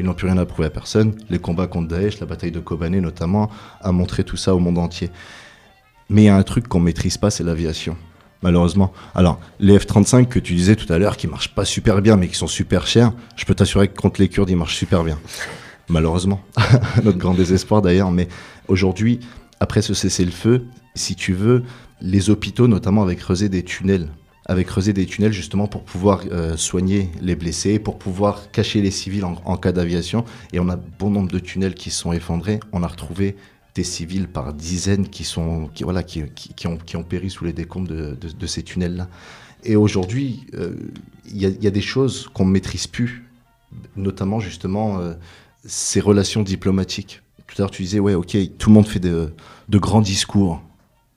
Ils n'ont plus rien à prouver à personne. Les combats contre Daesh, la bataille de Kobané notamment, a montré tout ça au monde entier. Mais il y a un truc qu'on maîtrise pas, c'est l'aviation. Malheureusement. Alors, les F-35 que tu disais tout à l'heure, qui marchent pas super bien, mais qui sont super chers, je peux t'assurer que contre les Kurdes, ils marchent super bien. Malheureusement. Notre grand désespoir d'ailleurs. Mais aujourd'hui, après ce cessez-le-feu, si tu veux, les hôpitaux, notamment, avaient creusé des tunnels avec creuser des tunnels justement pour pouvoir euh, soigner les blessés, pour pouvoir cacher les civils en, en cas d'aviation. Et on a bon nombre de tunnels qui sont effondrés. On a retrouvé des civils par dizaines qui, sont, qui, voilà, qui, qui, ont, qui ont péri sous les décombres de, de, ces tunnels-là. Et aujourd'hui, il euh, y, y, a des choses qu'on ne maîtrise plus, notamment justement euh, ces relations diplomatiques. Tout à l'heure, tu disais, ouais, ok, tout le monde fait de, de grands discours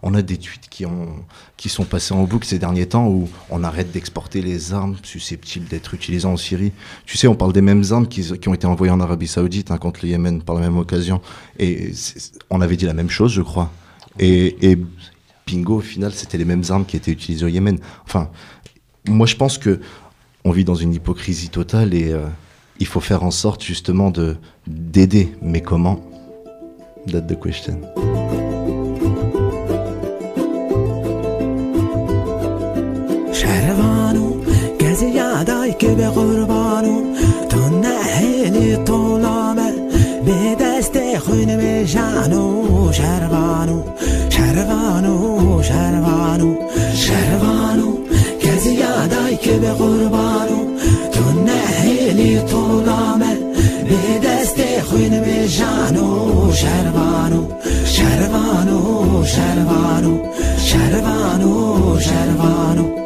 On a des tweets qui, ont, qui sont passés en boucle ces derniers temps où on arrête d'exporter les armes susceptibles d'être utilisées en Syrie. Tu sais, on parle des mêmes armes qui, ont été envoyées en Arabie Saoudite hein, contre le Yémen par la même occasion. Et on avait dit la même chose, je crois. Et, bingo, au final, c'était les mêmes armes qui étaient utilisées au Yémen. Enfin, moi, je pense que on vit dans une hypocrisie totale et euh, il faut faire en sorte justement de d'aider. Mais comment? That's the question. که به قربانو تو نهلی طولامه به دست خون به جانو شروانو شروانو شروانو شروانو کسی یادای که به قربانو تو نهلی طولامه به دست خون به جانو شروانو شروانو شروانو شروانو شروانو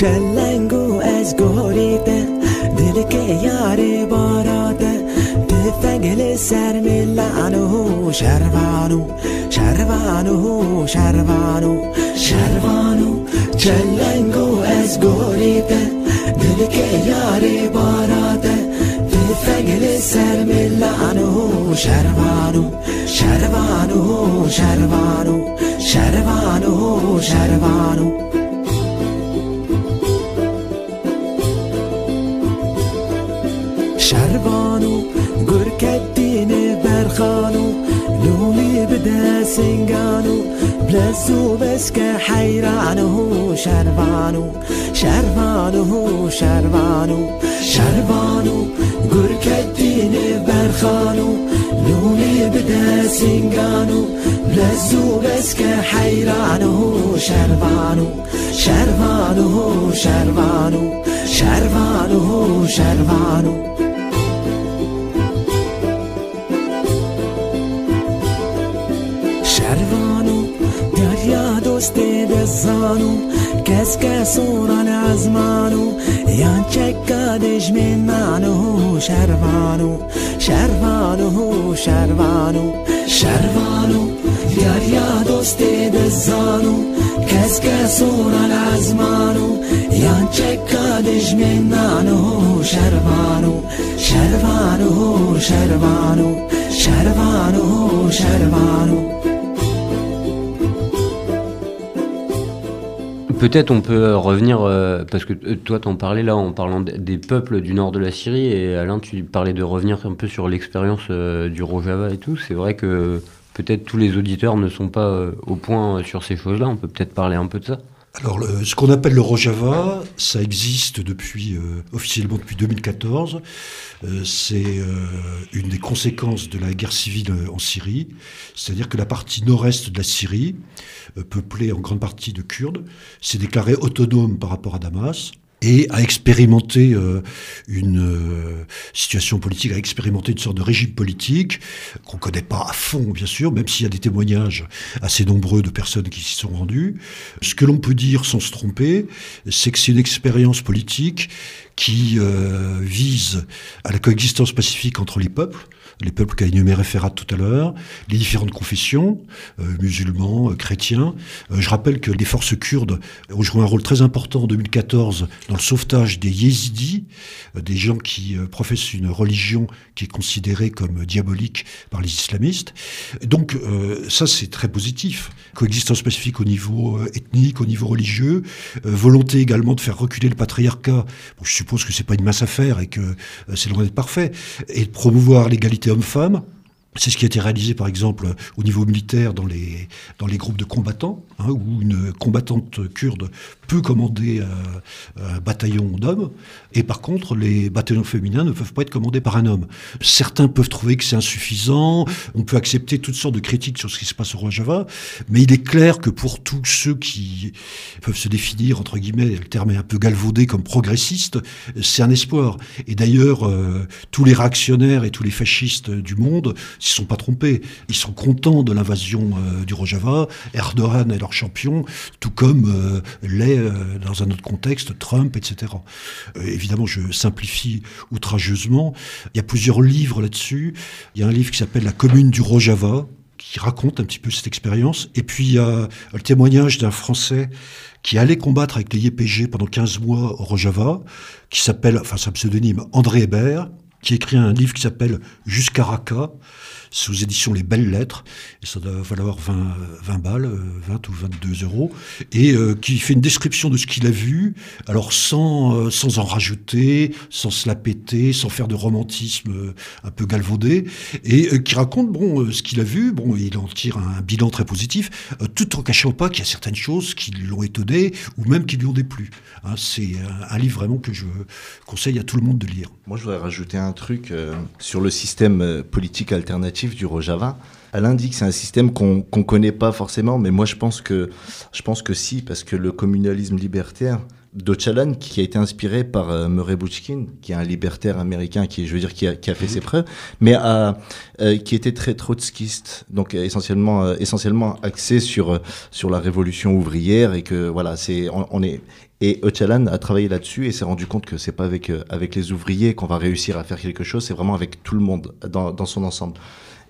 Çellengu ez gorî te Dilike yarê bara te. Di fegilê ser milan û şervan û Şervan û şervan û Şervan û Çellengu ez gorî te Dilike yarê bara te. Di fegilê ser milan û şervan û Şervan û şervan سنگانو بلزو بس که حیرانو شربانو شروانو شروانو شربانو گر کدین برخانو لولی بدا سنگانو بلزو بس که حیرانو شروانو شربانو شروانو شروانو شربانو دوست دزانو کس کسوران ازمانو یان چکادش من مانو شروانو شروانو شروانو شروانو دریا دوست دزانو کس کسوران ازمانو یان چکادش من مانو شروانو شروانو شروانو شروانو Peut-être on peut revenir, euh, parce que euh, toi t'en parlais là en parlant des peuples du nord de la Syrie, et Alain tu parlais de revenir un peu sur l'expérience euh, du Rojava et tout. C'est vrai que peut-être tous les auditeurs ne sont pas au point sur ces choses-là, on peut peut-être parler un peu de ça. Alors, le- ce qu'on appelle le Rojava, ça existe depuis euh, officiellement depuis 2014. Euh, c'est euh, une des conséquences de la guerre civile euh, en Syrie, c'est-à-dire que la partie nord-est de la Syrie, peuplée en grande partie de Kurdes, s'est déclarée autonome par rapport à Damas et a expérimenté euh, une euh, situation politique, a expérimenté une sorte de régime politique qu'on connaît pas à fond, bien sûr, même s'il y a des témoignages assez nombreux de personnes qui s'y sont rendues. Ce que l'on peut dire sans se tromper, c'est que c'est une expérience politique qui euh, vise à la coexistence pacifique entre les peuples, les peuples qu'a énuméré Ferrat tout à l'heure, les différentes confessions, euh, musulmans, euh, chrétiens. Euh, je rappelle que les forces kurdes ont joué un rôle très important en 2014 dans le sauvetage des yézidis, des gens qui professent une religion qui est considérée comme diabolique par les islamistes. Donc ça c'est très positif. Coexistence pacifique au niveau ethnique, au niveau religieux, volonté également de faire reculer le patriarcat. Je suppose que c'est pas une mince affaire et que c'est loin d'être parfait, et de promouvoir l'égalité homme-femme. C'est ce qui a été réalisé, par exemple, au niveau militaire dans les, dans les groupes de combattants, hein, où une combattante kurde peut commander euh, un bataillon d'hommes, et par contre, les bataillons féminins ne peuvent pas être commandés par un homme. Certains peuvent trouver que c'est insuffisant, on peut accepter toutes sortes de critiques sur ce qui se passe au Rojava, mais il est clair que pour tous ceux qui peuvent se définir, entre guillemets, le terme est un peu galvaudé comme progressiste, c'est un espoir. Et d'ailleurs, euh, tous les réactionnaires et tous les fascistes du monde se sont pas trompés. Ils sont contents de l'invasion euh, du Rojava. Erdogan est leur champion, tout comme euh, euh, dans un autre contexte Trump, etc. Euh, évidemment, je simplifie outrageusement. Il y a plusieurs livres là-dessus. Il y a un livre qui s'appelle La commune du Rojava qui raconte un petit peu cette expérience. Et puis il y a le témoignage d'un Français qui allait combattre avec les YPG pendant 15 mois au Rojava, qui s'appelle, enfin c'est un pseudonyme, André Hébert, qui écrit un livre qui s'appelle Jusqu'à Raqqa, sous édition Les Belles Lettres, et ça doit valoir 20, euh, 20 balles, euh, 20 ou 22 euros, et euh, qui fait une description de ce qu'il a vu, alors sans, euh, sans en rajouter, sans se la péter, sans faire de romantisme un peu galvaudé, et qui raconte bon, ce qu'il a vu, bon, il en tire un bilan très positif, tout en cachant pas qu'il y a certaines choses qui l'ont étonné, ou même qui lui ont déplu. Hein, C'est un, un livre vraiment que je conseille à tout le monde de lire. Moi, je voudrais rajouter un truc sur le système politique alternatif du Rojava. Alain dit que c'est un système qu'on ne connaît pas forcément, mais moi, je pense, que, je pense que si, parce que le communalisme libertaire d'Ocalan, qui a été inspiré par euh, Murray Bookchin, qui est un libertaire américain, qui, je veux dire, qui a, qui a fait ses preuves, mais a, euh, qui était très trotskiste, donc euh, essentiellement, euh, essentiellement axé sur, euh, sur la révolution ouvrière, et que voilà, c'est, on, on est, et Öcalan a travaillé là-dessus et s'est rendu compte que c'est pas avec, euh, avec les ouvriers qu'on va réussir à faire quelque chose, c'est vraiment avec tout le monde dans, dans son ensemble.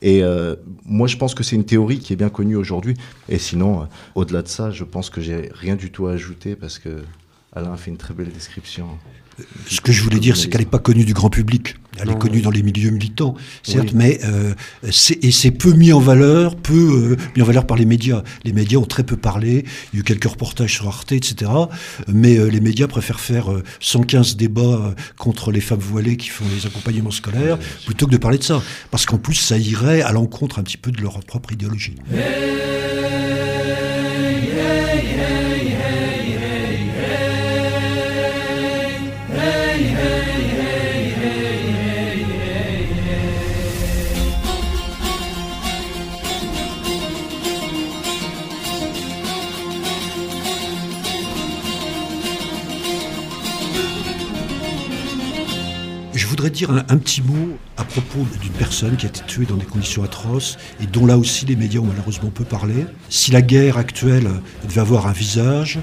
Et euh, moi, je pense que c'est une théorie qui est bien connue aujourd'hui. Et sinon, euh, au-delà de ça, je pense que j'ai rien du tout à ajouter parce que Alain a fait une très belle description. Ce que je voulais dire, c'est qu'elle n'est pas connue du grand public. Elle Non. est connue dans les milieux militants, certes, Oui. mais euh, c'est, et c'est peu mis en valeur, peu euh, mis en valeur par les médias. Les médias ont très peu parlé. Il y a eu quelques reportages sur Arte, etc. Mais euh, les médias préfèrent faire euh, 115 débats euh, contre les femmes voilées qui font les accompagnements scolaires plutôt que de parler de ça, parce qu'en plus, ça irait à l'encontre un petit peu de leur propre idéologie. Voudrais dire un, un petit mot à propos d'une personne qui a été tuée dans des conditions atroces et dont là aussi les médias ont malheureusement peu parlé. Si la guerre actuelle devait avoir un visage,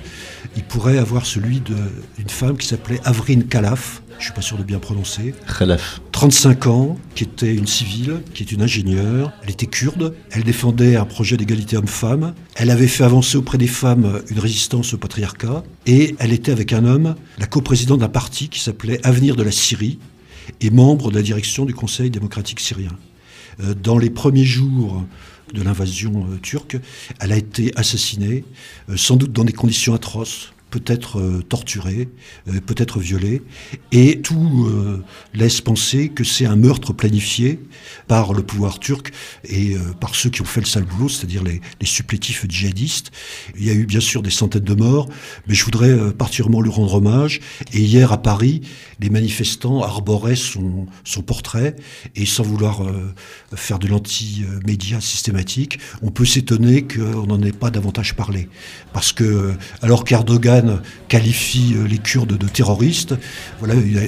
il pourrait avoir celui d'une femme qui s'appelait Avrine Kalaf, je suis pas sûr de bien prononcer, Khalaf. 35 ans, qui était une civile, qui est une ingénieure. Elle était kurde. Elle défendait un projet d'égalité homme-femme. Elle avait fait avancer auprès des femmes une résistance au patriarcat. Et elle était avec un homme, la coprésidente d'un parti qui s'appelait Avenir de la Syrie et membre de la direction du Conseil démocratique syrien. Euh, Dans les premiers jours de l'invasion euh, turque, elle a été assassinée, euh, sans doute dans des conditions atroces, peut-être euh, torturée, euh, peut-être violée, et tout euh, laisse penser que c'est un meurtre planifié par le pouvoir turc et par ceux qui ont fait le sale boulot, c'est-à-dire les, supplétifs djihadistes. Il y a eu bien sûr des centaines de morts, mais je voudrais particulièrement lui rendre hommage. Et hier à Paris, les manifestants arboraient son, son portrait, et sans vouloir faire de l'anti-média systématique, on peut s'étonner qu'on n'en ait pas davantage parlé. Parce que, alors qu'Erdogan qualifie euh, les Kurdes de terroristes, voilà une,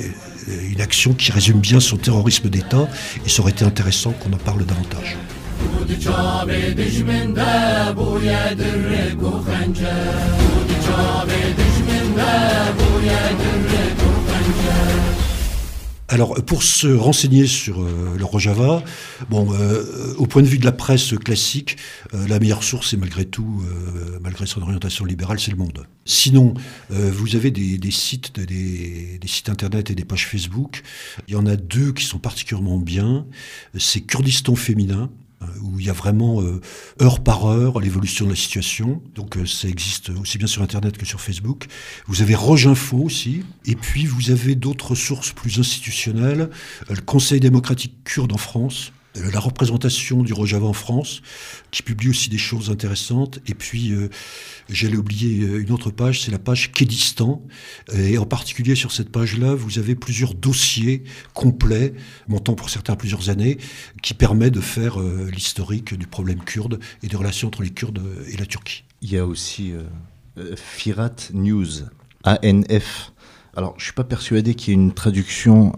une action qui résume bien son terrorisme d'État, et ça aurait été intéressant qu'on en parle davantage. Alors, pour se renseigner sur euh, le Rojava, bon, euh, au point de vue de la presse classique, euh, la meilleure source, c'est malgré tout, malgré son orientation libérale, c'est le Monde. Sinon, vous avez des, sites, des, sites internet et des pages Facebook. Il y en a deux qui sont particulièrement bien. C'est Kurdistan féminin où il y a vraiment euh, heure par heure l'évolution de la situation. Donc euh, ça existe aussi bien sur Internet que sur Facebook. Vous avez Roginfo aussi. Et puis vous avez d'autres sources plus institutionnelles. Euh, le Conseil démocratique kurde en France. Euh, La représentation du Rojava en France, qui publie aussi des choses intéressantes. Et puis, euh, j'allais oublier euh, une autre page, c'est la page Kédistan. Et en particulier sur cette page-là, vous avez plusieurs dossiers complets, montant pour certains plusieurs années, qui permet de faire l'historique du problème kurde et des relations entre les Kurdes et la Turquie. Il y a aussi Firat News, ANF. Alors, je suis pas persuadé qu'il y ait une traduction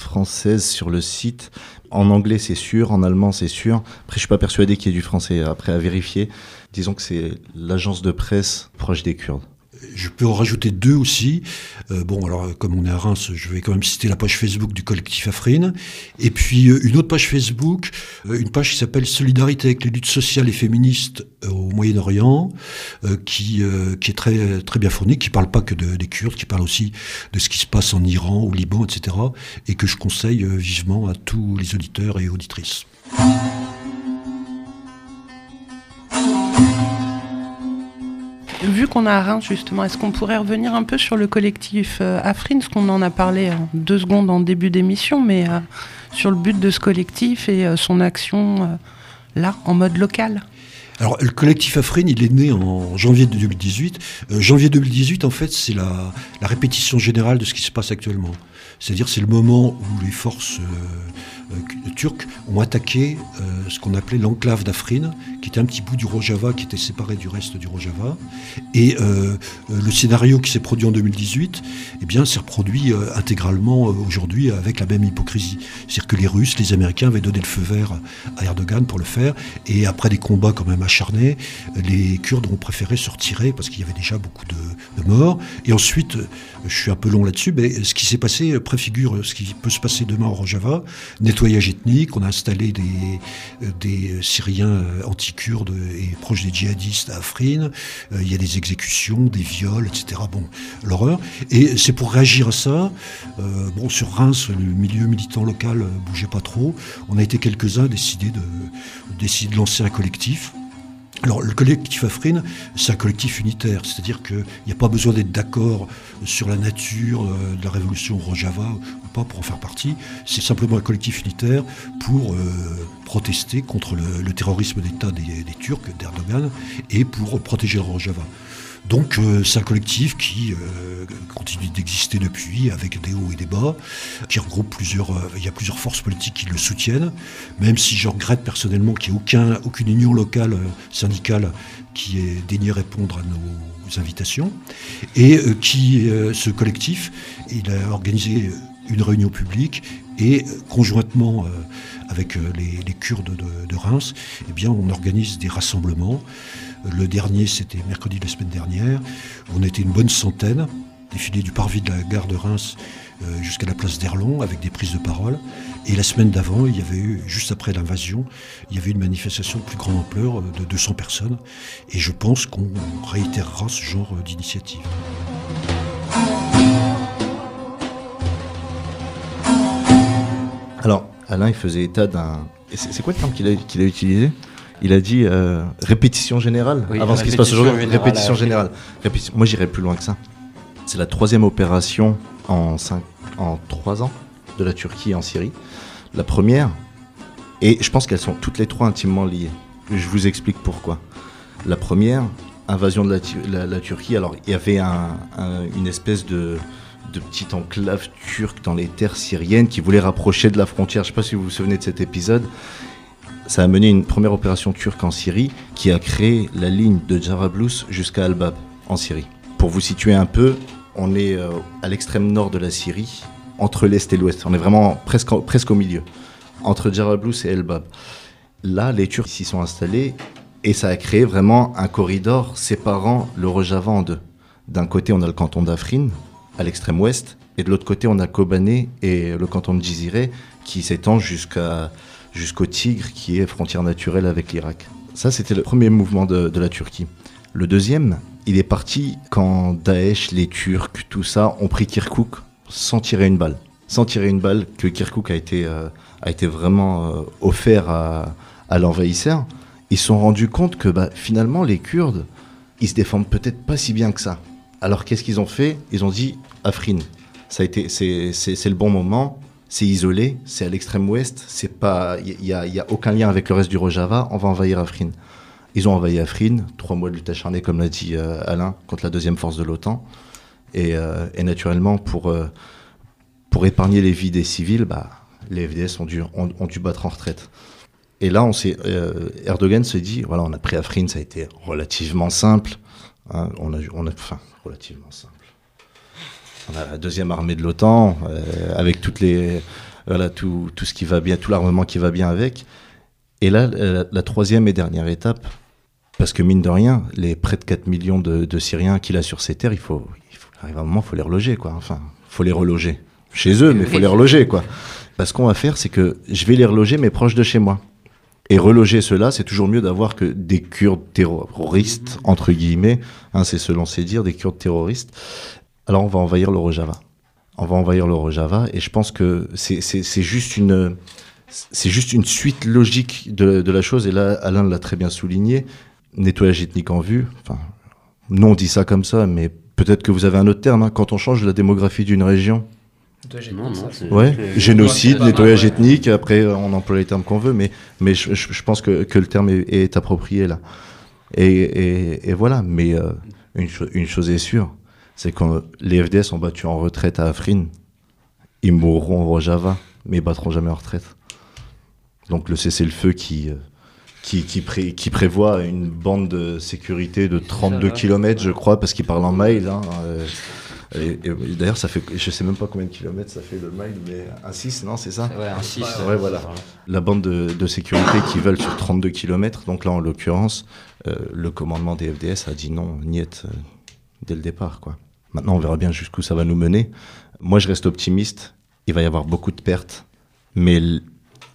française sur le site. En anglais, c'est sûr. En allemand, c'est sûr. Après, je suis pas persuadé qu'il y ait du français après à vérifier. Disons que c'est l'agence de presse proche des Kurdes. Je peux en rajouter deux aussi. Euh, bon, alors comme on est à Reims, je vais quand même citer la page Facebook du collectif Afrine. Et puis euh, une autre page Facebook, euh, une page qui s'appelle Solidarité avec les luttes sociales et féministes au Moyen-Orient, qui, qui est très, très bien fournie, qui parle pas que de- des Kurdes, qui parle aussi de ce qui se passe en Iran, au Liban, etc. Et que je conseille vivement à tous les auditeurs et auditrices. Vu qu'on a à Reims, justement, est-ce qu'on pourrait revenir un peu sur le collectif euh, Afrine? Parce qu'on en a parlé en deux secondes en début d'émission, mais euh, sur le but de ce collectif et euh, son action euh, là, en mode local. Alors, le collectif Afrine, il est né en janvier 2018. Euh, janvier 2018, en fait, c'est la, répétition générale de ce qui se passe actuellement. C'est-à-dire, c'est le moment où les forces euh, euh, turques ont attaqué euh, ce qu'on appelait l'enclave d'Afrine, qui était un petit bout du Rojava qui était séparé du reste du Rojava. Et euh, euh, le scénario qui s'est produit en 2018, eh bien, s'est reproduit euh, intégralement aujourd'hui avec la même hypocrisie. C'est-à-dire que les Russes, les Américains avaient donné le feu vert à Erdogan pour le faire, et après des combats quand même acharnés, les Kurdes ont préféré se retirer parce qu'il y avait déjà beaucoup de, de morts. Et ensuite, je suis un peu long là-dessus, mais ce qui s'est passé préfigure ce qui peut se passer demain au Rojava. Nettoyage ethnique, on a installé des, des Syriens euh, anti-kurdes et proches des djihadistes à Afrin. Euh, Il y a des exécutions, des viols, etc. Bon, l'horreur. Et c'est pour réagir à ça. euh, bon, sur Reims, le milieu militant local euh, bougeait pas trop. On a été quelques-uns à décider de, décider de lancer un collectif. Alors, le collectif Afrine, c'est un collectif unitaire, c'est-à-dire qu'il n'y a pas besoin d'être d'accord sur la nature euh, de la révolution Rojava ou pas pour en faire partie. C'est simplement un collectif unitaire pour euh, protester contre le, le terrorisme d'État des, des Turcs, d'Erdogan, et pour protéger le Rojava. Donc euh, c'est un collectif qui euh, continue d'exister depuis avec des hauts et des bas, qui regroupe plusieurs, euh, il y a plusieurs forces politiques qui le soutiennent, même si je regrette personnellement qu'il n'y ait aucun, aucune union locale euh, syndicale qui ait daigné répondre à nos invitations, et euh, qui, euh, ce collectif, il a organisé une réunion publique et conjointement avec les, les Kurdes de, de Reims, eh bien, on organise des rassemblements. Le dernier, c'était mercredi de la semaine dernière. On était une bonne centaine, défilé du parvis de la gare de Reims euh, jusqu'à la place d'Erlon avec des prises de parole. Et la semaine d'avant, il y avait eu, juste après l'invasion, il y avait une manifestation de plus grande ampleur euh, de 200 personnes. Et je pense qu'on réitérera ce genre euh, d'initiative. Alors, Alain, il faisait état d'un. C'est quoi le terme qu'il a utilisé? Il a dit euh, répétition générale Oui, avant ce qui se passe aujourd'hui. Répétition générale. Répétition- Moi, j'irais plus loin que ça. C'est la troisième opération en, cinq, en trois ans de la Turquie en Syrie. La première, et je pense qu'elles sont toutes les trois intimement liées. Je vous explique pourquoi. La première, invasion de la, Tu- la- la Turquie. Alors, il y avait un- un- une espèce de, de petite enclave turque dans les terres syriennes qui voulait rapprocher de la frontière. Je ne sais pas si vous vous souvenez de cet épisode. Ça a mené une première opération turque en Syrie qui a créé la ligne de Jarablus jusqu'à Al-Bab en Syrie. Pour vous situer un peu, on est euh, à l'extrême nord de la Syrie, entre l'est et l'ouest. On est vraiment presque, au milieu, entre Jarablus et El-Bab. Là, les Turcs s'y sont installés et ça a créé vraiment un corridor séparant le Rojava en deux. D'un côté, on a le canton d'Afrin, à l'extrême ouest, et de l'autre côté, on a Kobané et le canton de Jizire, qui s'étend jusqu'à jusqu'au Tigre, qui est frontière naturelle avec l'Irak. Ça, c'était le premier mouvement de, la Turquie. Le deuxième, il est parti quand Daesh, les Turcs, tout ça, ont pris Kirkouk sans tirer une balle. Sans tirer une balle, que Kirkouk a été, euh, a été vraiment euh, offert à, à l'envahisseur. Ils se sont rendus compte que bah, finalement, les Kurdes, ils se défendent peut-être pas si bien que ça. Alors qu'est-ce qu'ils ont fait? Ils ont dit Afrin, ça a été, c'est le bon moment, c'est isolé, c'est à l'extrême ouest, c'est pas, il y, a- y a aucun lien avec le reste du Rojava, on va envahir Afrin. Ils ont envahi Afrin, trois mois de lutte acharnée, comme l'a dit euh, Alain, contre la deuxième force de l'OTAN. Et, euh, naturellement, pour, euh, pour épargner les vies des civils, bah, les FDS ont dû, ont, dû battre en retraite. Et là, on Erdogan se dit, voilà, on a pris Afrin, ça a été relativement simple. hein, on a, on a, enfin, relativement simple. On a la deuxième armée de l'OTAN, euh, avec toutes les, tout, tout ce qui va bien, tout l'armement qui va bien avec. Et là, la, la troisième et dernière étape, parce que mine de rien, les près de 4 millions de, Syriens qu'il a sur ses terres, il faut, il faut, arrive un moment, il faut les reloger, quoi. Enfin, faut les reloger. Chez eux, mais il faut les reloger, quoi. Parce qu'on va faire, c'est que je vais les reloger, mais proches de chez moi. Et reloger cela, c'est toujours mieux d'avoir que des Kurdes terroristes, entre guillemets, hein, c'est selon ses dires, des Kurdes terroristes. Alors on va envahir le Rojava. On va envahir le Rojava, et je pense que c'est juste une... C'est juste une suite logique de, de la chose, et là, Alain l'a très bien souligné. Nettoyage ethnique en vue. Enfin, nous, on dit ça comme ça, mais peut-être que vous avez un autre terme. hein, quand on change la démographie d'une région, Non, non, Ouais, génocide, nettoyage ouais. ethnique, après on emploie les termes qu'on veut, mais, mais je, je- je pense que, que le terme est, est approprié là. Et, et- et voilà, mais euh, une, cho- une chose est sûre, c'est que les FDS ont battu en retraite à Afrin, ils mourront au Rojava, mais ils battront jamais en retraite. Donc le cessez-le-feu qui, euh, qui, qui, pré- qui prévoit une bande de sécurité de 32 va. km, je crois, parce qu'ils parlent en miles. hein, euh, et, et D'ailleurs, ça fait, je sais même pas combien de kilomètres ça fait le mile, mais un 6, non, c'est ça Ouais, un six. Ouais, voilà. La bande de, de sécurité qui veulent sur 32 km. Donc là, en l'occurrence, euh, le commandement des FDS a dit non, niet, euh, dès le départ. Quoi. Maintenant, on verra bien jusqu'où ça va nous mener. Moi, je reste optimiste. Il va y avoir beaucoup de pertes. Mais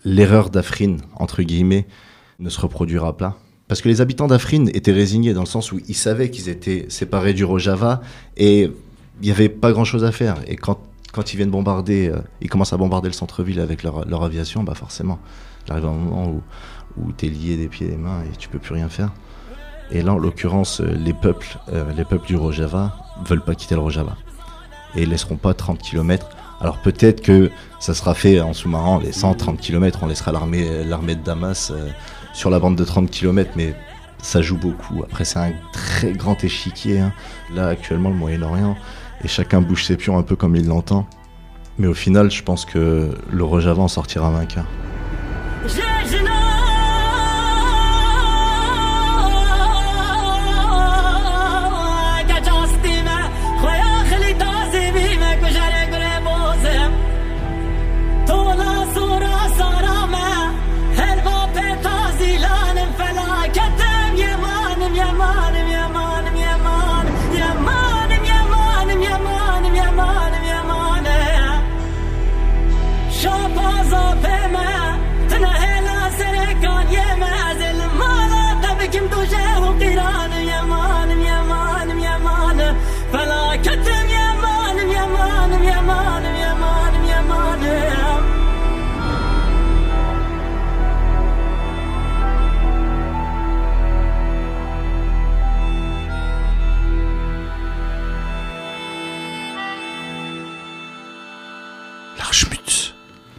l'erreur d'Afrin, entre guillemets, ne se reproduira pas. Parce que les habitants d'Afrin étaient résignés dans le sens où ils savaient qu'ils étaient séparés du Rojava et il n'y avait pas grand-chose à faire. Et quand, ils viennent bombarder, euh, ils commencent à bombarder le centre-ville avec leur, leur aviation, bah forcément, il arrive un moment où, où tu es lié des pieds et des mains et tu peux plus rien faire. Et là, en l'occurrence, euh, les peuples, euh, les peuples du Rojava veulent pas quitter le Rojava et ils laisseront pas 30 km. Alors peut-être que ça sera fait en sous-marin, les 130 km, on laissera l'armée, euh, l'armée de Damas sur la bande de 30 km, mais ça joue beaucoup. Après, c'est un très grand échiquier. Hein. Là, actuellement, le Moyen-Orient, et chacun bouge ses pions un peu comme il l'entend. Mais au final, je pense que le Rojava en sortira vainqueur. Je,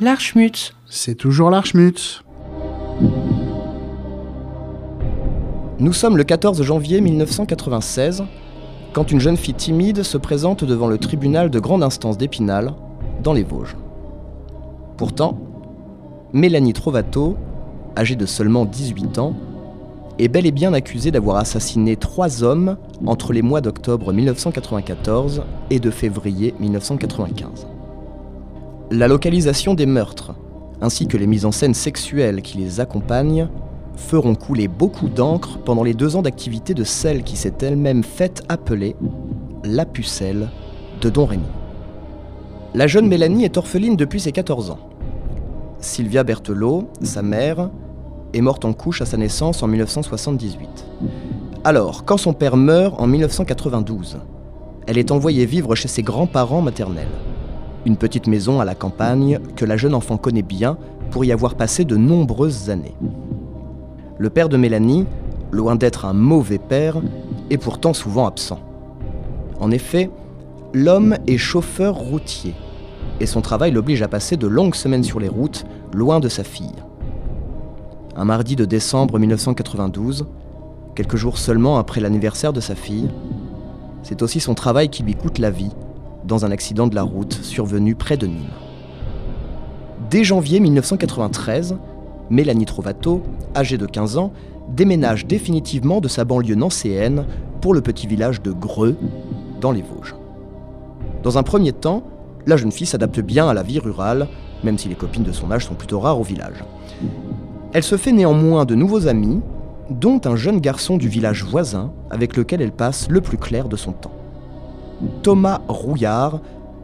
L'Archmutz. L'Archmutz. C'est toujours l'Archmutz. Nous sommes le 14 janvier 1996, quand une jeune fille timide se présente devant le tribunal de grande instance d'Épinal, dans les Vosges. Pourtant, Mélanie Trovato, âgée de seulement 18 ans, est bel et bien accusée d'avoir assassiné trois hommes entre les mois d'octobre 1994 et de février 1995. La localisation des meurtres, ainsi que les mises en scène sexuelles qui les accompagnent, feront couler beaucoup d'encre pendant les deux ans d'activité de celle qui s'est elle-même faite appeler la pucelle de Don Rémy. La jeune Mélanie est orpheline depuis ses 14 ans. Sylvia Berthelot, sa mère, est morte en couche à sa naissance en 1978. Alors, quand son père meurt en 1992, elle est envoyée vivre chez ses grands-parents maternels. Une petite maison à la campagne que la jeune enfant connaît bien pour y avoir passé de nombreuses années. Le père de Mélanie, loin d'être un mauvais père, est pourtant souvent absent. En effet, l'homme est chauffeur routier, et son travail l'oblige à passer de longues semaines sur les routes, loin de sa fille. Un mardi de décembre 1992, quelques jours seulement après l'anniversaire de sa fille, c'est aussi son travail qui lui coûte la vie dans un accident de la route survenu près de Nîmes. Dès janvier 1993, Mélanie Trovato, âgée de 15 ans, déménage définitivement de sa banlieue nancéenne pour le petit village de Greux, dans les Vosges. Dans un premier temps, la jeune fille s'adapte bien à la vie rurale, même si les copines de son âge sont plutôt rares au village. Elle se fait néanmoins de nouveaux amis, dont un jeune garçon du village voisin avec lequel elle passe le plus clair de son temps. Thomas Rouillard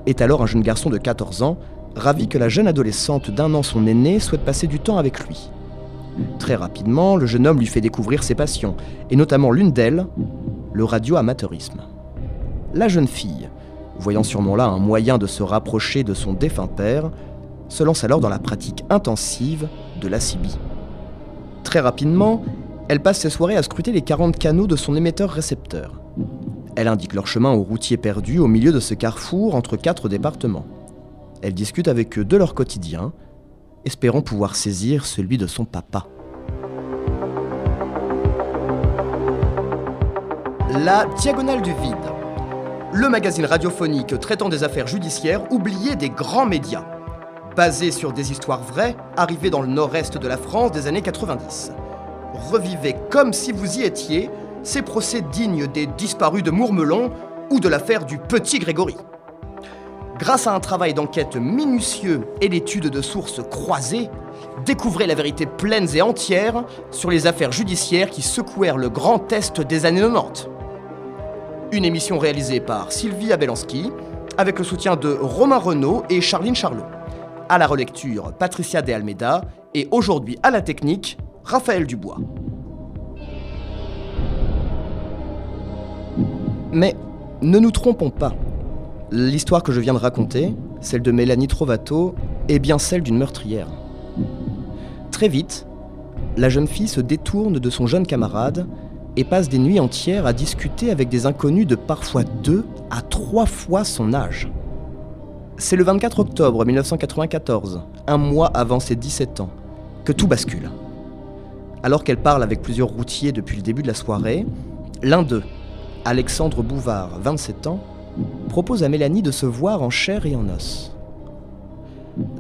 est alors un jeune garçon de 14 ans, ravi que la jeune adolescente d'un an son aîné souhaite passer du temps avec lui. Très rapidement, le jeune homme lui fait découvrir ses passions, et notamment l'une d'elles, le radioamateurisme. La jeune fille, voyant sûrement là un moyen de se rapprocher de son défunt père, se lance alors dans la pratique intensive de la CB. Très rapidement, elle passe ses soirées à scruter les 40 canaux de son émetteur-récepteur. Elle indique leur chemin aux routiers perdus au milieu de ce carrefour entre quatre départements. Elle discute avec eux de leur quotidien, espérant pouvoir saisir celui de son papa. La Diagonale du Vide. Le magazine radiophonique traitant des affaires judiciaires oubliées des grands médias. Basé sur des histoires vraies, arrivées dans le nord-est de la France des années 90. Revivez comme si vous y étiez ces procès dignes des disparus de Mourmelon ou de l'affaire du petit Grégory. Grâce à un travail d'enquête minutieux et d'études de sources croisées, découvrez la vérité pleine et entière sur les affaires judiciaires qui secouèrent le grand Est des années 90. Une émission réalisée par Sylvie Abelanski, avec le soutien de Romain Renaud et Charline Charlot. À la relecture, Patricia De Almeida, et aujourd'hui à la technique, Raphaël Dubois. Mais ne nous trompons pas. L'histoire que je viens de raconter, celle de Mélanie Trovato, est bien celle d'une meurtrière. Très vite, la jeune fille se détourne de son jeune camarade et passe des nuits entières à discuter avec des inconnus de parfois deux à trois fois son âge. C'est le 24 octobre 1994, un mois avant ses 17 ans, que tout bascule. Alors qu'elle parle avec plusieurs routiers depuis le début de la soirée, l'un d'eux, Alexandre Bouvard, 27 ans, propose à Mélanie de se voir en chair et en os.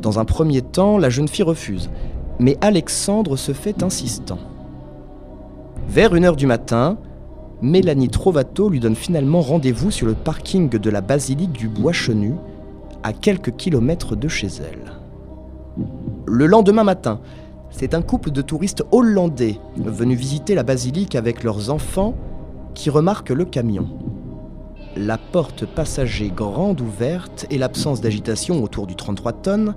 Dans un premier temps, la jeune fille refuse, mais Alexandre se fait insistant. Vers 1h du matin, Mélanie Trovato lui donne finalement rendez-vous sur le parking de la basilique du Bois Chenu, à quelques kilomètres de chez elle. Le lendemain matin, c'est un couple de touristes hollandais venus visiter la basilique avec leurs enfants qui remarquent le camion. La porte passager grande ouverte et l'absence d'agitation autour du 33 tonnes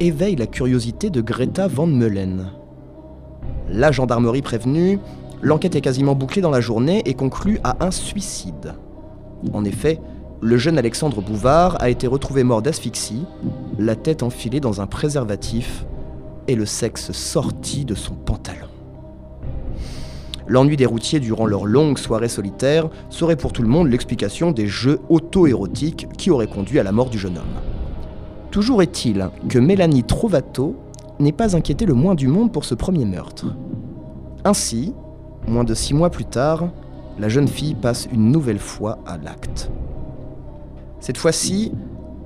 éveillent la curiosité de Greta Van Meulen. La gendarmerie prévenue, l'enquête est quasiment bouclée dans la journée et conclut à un suicide. En effet, le jeune Alexandre Bouvard a été retrouvé mort d'asphyxie, la tête enfilée dans un préservatif et le sexe sorti de son pantalon. L'ennui des routiers durant leur longue soirée solitaire serait pour tout le monde l'explication des jeux auto-érotiques qui auraient conduit à la mort du jeune homme. Toujours est-il que Mélanie Trovato n'est pas inquiétée le moins du monde pour ce premier meurtre. Ainsi, moins de six mois plus tard, la jeune fille passe une nouvelle fois à l'acte. Cette fois-ci,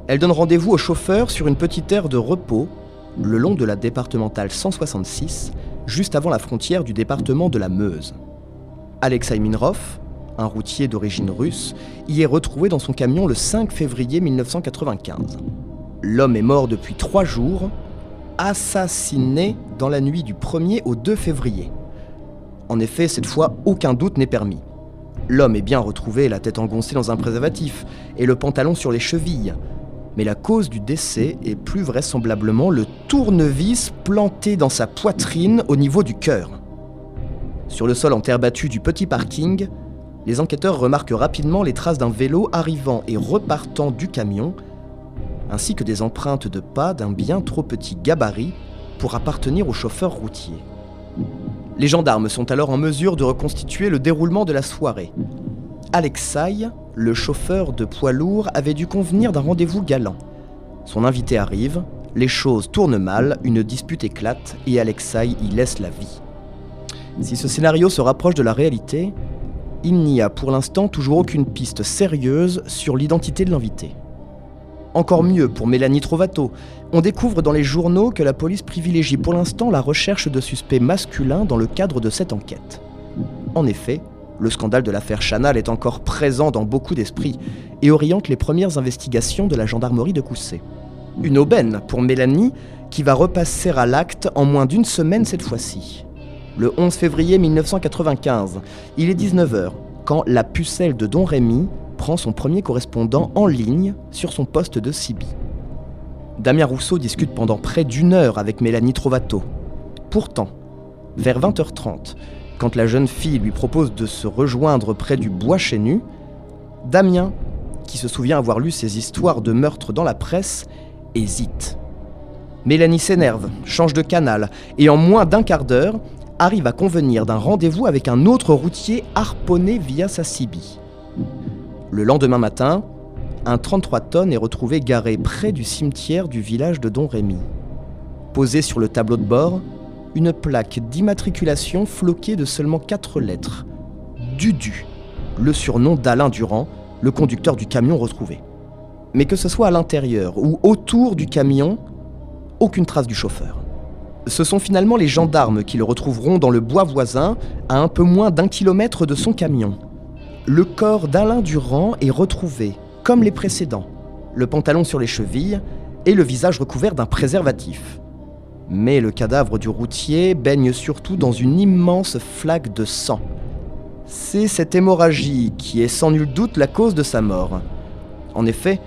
elle donne rendez-vous au chauffeur sur une petite aire de repos le long de la départementale 166, juste avant la frontière du département de la Meuse. Alexei Minrov, un routier d'origine russe, y est retrouvé dans son camion le 5 février 1995. L'homme est mort depuis trois jours, assassiné dans la nuit du 1er au 2 février. En effet, cette fois, aucun doute n'est permis. L'homme est bien retrouvé, la tête engoncée dans un préservatif et le pantalon sur les chevilles, mais la cause du décès est plus vraisemblablement le tournevis planté dans sa poitrine au niveau du cœur. Sur le sol en terre battue du petit parking, les enquêteurs remarquent rapidement les traces d'un vélo arrivant et repartant du camion, ainsi que des empreintes de pas d'un bien trop petit gabarit pour appartenir au chauffeur routier. Les gendarmes sont alors en mesure de reconstituer le déroulement de la soirée. Alexei, le chauffeur de poids lourd, avait dû convenir d'un rendez-vous galant. Son invité arrive, les choses tournent mal, une dispute éclate et Alexei y laisse la vie. Si ce scénario se rapproche de la réalité, il n'y a pour l'instant toujours aucune piste sérieuse sur l'identité de l'invité. Encore mieux pour Mélanie Trovato, on découvre dans les journaux que la police privilégie pour l'instant la recherche de suspects masculins dans le cadre de cette enquête. En effet, le scandale de l'affaire Chanal est encore présent dans beaucoup d'esprits et oriente les premières investigations de la gendarmerie de Coussé. Une aubaine pour Mélanie qui va repasser à l'acte en moins d'une semaine cette fois-ci. Le 11 février 1995, il est 19h quand la pucelle de Don Rémy prend son premier correspondant en ligne sur son poste de Sibi. Damien Rousseau discute pendant près d'une heure avec Mélanie Trovato. Pourtant, vers 20h30, quand la jeune fille lui propose de se rejoindre près du bois nu, Damien, qui se souvient avoir lu ces histoires de meurtre dans la presse, hésite. Mélanie s'énerve, change de canal et en moins d'un quart d'heure, arrive à convenir d'un rendez-vous avec un autre routier harponné via sa CB. Le lendemain matin, un 33 tonnes est retrouvé garé près du cimetière du village de Don Rémy. Posé sur le tableau de bord, une plaque d'immatriculation floquée de seulement quatre lettres. Dudu, le surnom d'Alain Durand, le conducteur du camion retrouvé. Mais que ce soit à l'intérieur ou autour du camion, aucune trace du chauffeur. Ce sont finalement les gendarmes qui le retrouveront dans le bois voisin, à un peu moins d'un kilomètre de son camion. Le corps d'Alain Durand est retrouvé, comme les précédents, le pantalon sur les chevilles et le visage recouvert d'un préservatif. Mais le cadavre du routier baigne surtout dans une immense flaque de sang. C'est cette hémorragie qui est sans nul doute la cause de sa mort. En effet,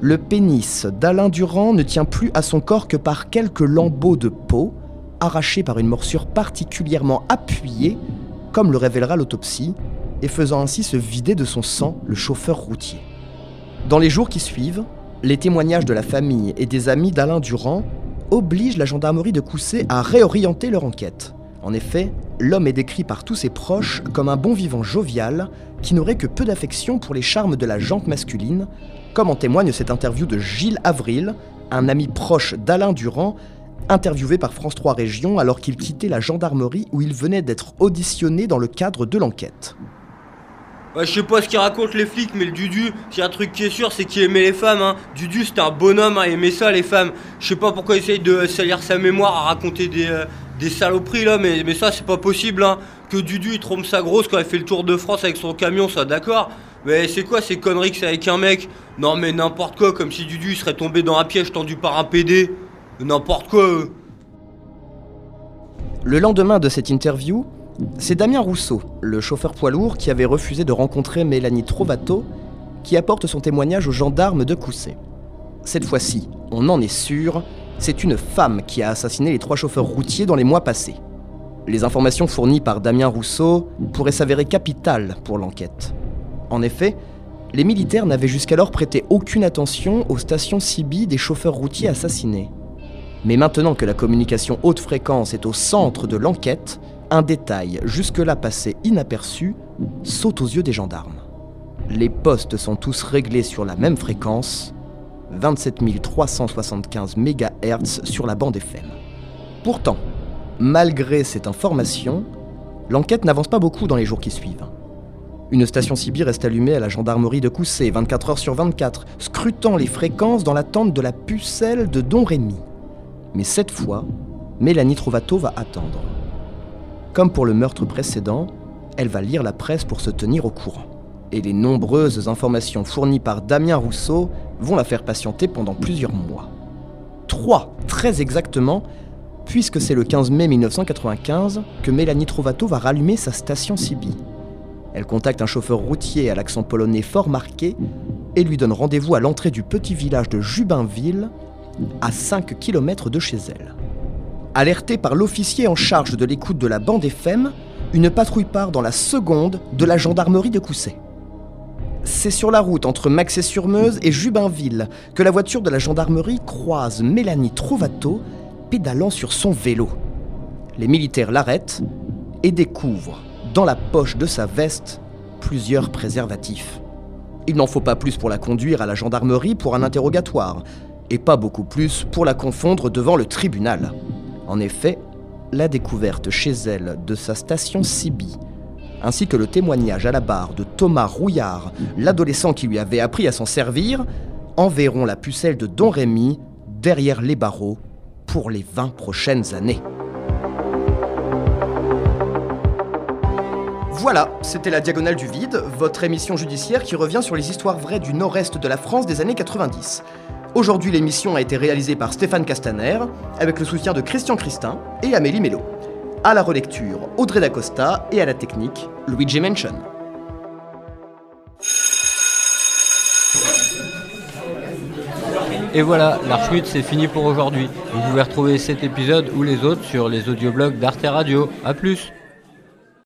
le pénis d'Alain Durand ne tient plus à son corps que par quelques lambeaux de peau, arrachés par une morsure particulièrement appuyée, comme le révélera l'autopsie, et faisant ainsi se vider de son sang le chauffeur routier. Dans les jours qui suivent, les témoignages de la famille et des amis d'Alain Durand obligent la gendarmerie de Coussé à réorienter leur enquête. En effet, l'homme est décrit par tous ses proches comme un bon vivant jovial qui n'aurait que peu d'affection pour les charmes de la jante masculine, comme en témoigne cette interview de Gilles Avril, un ami proche d'Alain Durand, interviewé par France 3 Région alors qu'il quittait la gendarmerie où il venait d'être auditionné dans le cadre de l'enquête. Je sais pas ce qu'ils racontent les flics, mais le Dudu, a un truc qui est sûr, c'est qu'il aimait les femmes. Hein. Dudu, c'était un bonhomme, hein, il aimait ça, les femmes. Je sais pas pourquoi il essaye de salir sa mémoire à raconter des, euh, saloperies là, mais, ça, c'est pas possible. Hein. Que Dudu, il trompe sa grosse quand il fait le tour de France avec son camion, ça, d'accord. Mais c'est quoi ces conneries que c'est avec un mec? Non, mais n'importe quoi, comme si Dudu serait tombé dans un piège tendu par un PD. N'importe quoi. Le lendemain de cette interview, c'est Damien Rousseau, le chauffeur poids lourd qui avait refusé de rencontrer Mélanie Trovato, qui apporte son témoignage aux gendarmes de Coussé. Cette fois-ci, on en est sûr, c'est une femme qui a assassiné les trois chauffeurs routiers dans les mois passés. Les informations fournies par Damien Rousseau pourraient s'avérer capitales pour l'enquête. En effet, les militaires n'avaient jusqu'alors prêté aucune attention aux stations CB des chauffeurs routiers assassinés. Mais maintenant que la communication haute fréquence est au centre de l'enquête, un détail jusque-là passé inaperçu saute aux yeux des gendarmes. Les postes sont tous réglés sur la même fréquence, 27 375 MHz sur la bande FM. Pourtant, malgré cette information, l'enquête n'avance pas beaucoup dans les jours qui suivent. Une station CB reste allumée à la gendarmerie de Coussé 24 heures sur 24, scrutant les fréquences dans l'attente de la pucelle de Don Rémy. Mais cette fois, Mélanie Trovato va attendre. Comme pour le meurtre précédent, elle va lire la presse pour se tenir au courant. Et les nombreuses informations fournies par Damien Rousseau vont la faire patienter pendant plusieurs mois. Trois, très exactement, puisque c'est le 15 mai 1995 que Mélanie Trovato va rallumer sa station CB. Elle contacte un chauffeur routier à l'accent polonais fort marqué et lui donne rendez-vous à l'entrée du petit village de Jubinville, à 5 km de chez elle. Alertée par l'officier en charge de l'écoute de la bande FM, une patrouille part dans la seconde de la gendarmerie de Coussay. C'est sur la route entre Maxé-sur-Meuse et Jubinville que la voiture de la gendarmerie croise Mélanie Trovato pédalant sur son vélo. Les militaires l'arrêtent et découvrent dans la poche de sa veste plusieurs préservatifs. Il n'en faut pas plus pour la conduire à la gendarmerie pour un interrogatoire, et pas beaucoup plus pour la confondre devant le tribunal. En effet, la découverte chez elle de sa station Sibi, ainsi que le témoignage à la barre de Thomas Rouillard, l'adolescent qui lui avait appris à s'en servir, enverront la pucelle de Don Rémy derrière les barreaux pour les 20 prochaines années. Voilà, c'était la Diagonale du Vide, votre émission judiciaire qui revient sur les histoires vraies du nord-est de la France des années 90. Aujourd'hui, l'émission a été réalisée par Stéphane Castaner, avec le soutien de Christian Christin et Amélie Mello. À la relecture, Audrey Dacosta et à la technique, Luigi Mention. Et voilà, l'Archmut c'est fini pour aujourd'hui. Vous pouvez retrouver cet épisode ou les autres sur les audioblogs d'Arte Radio. A plus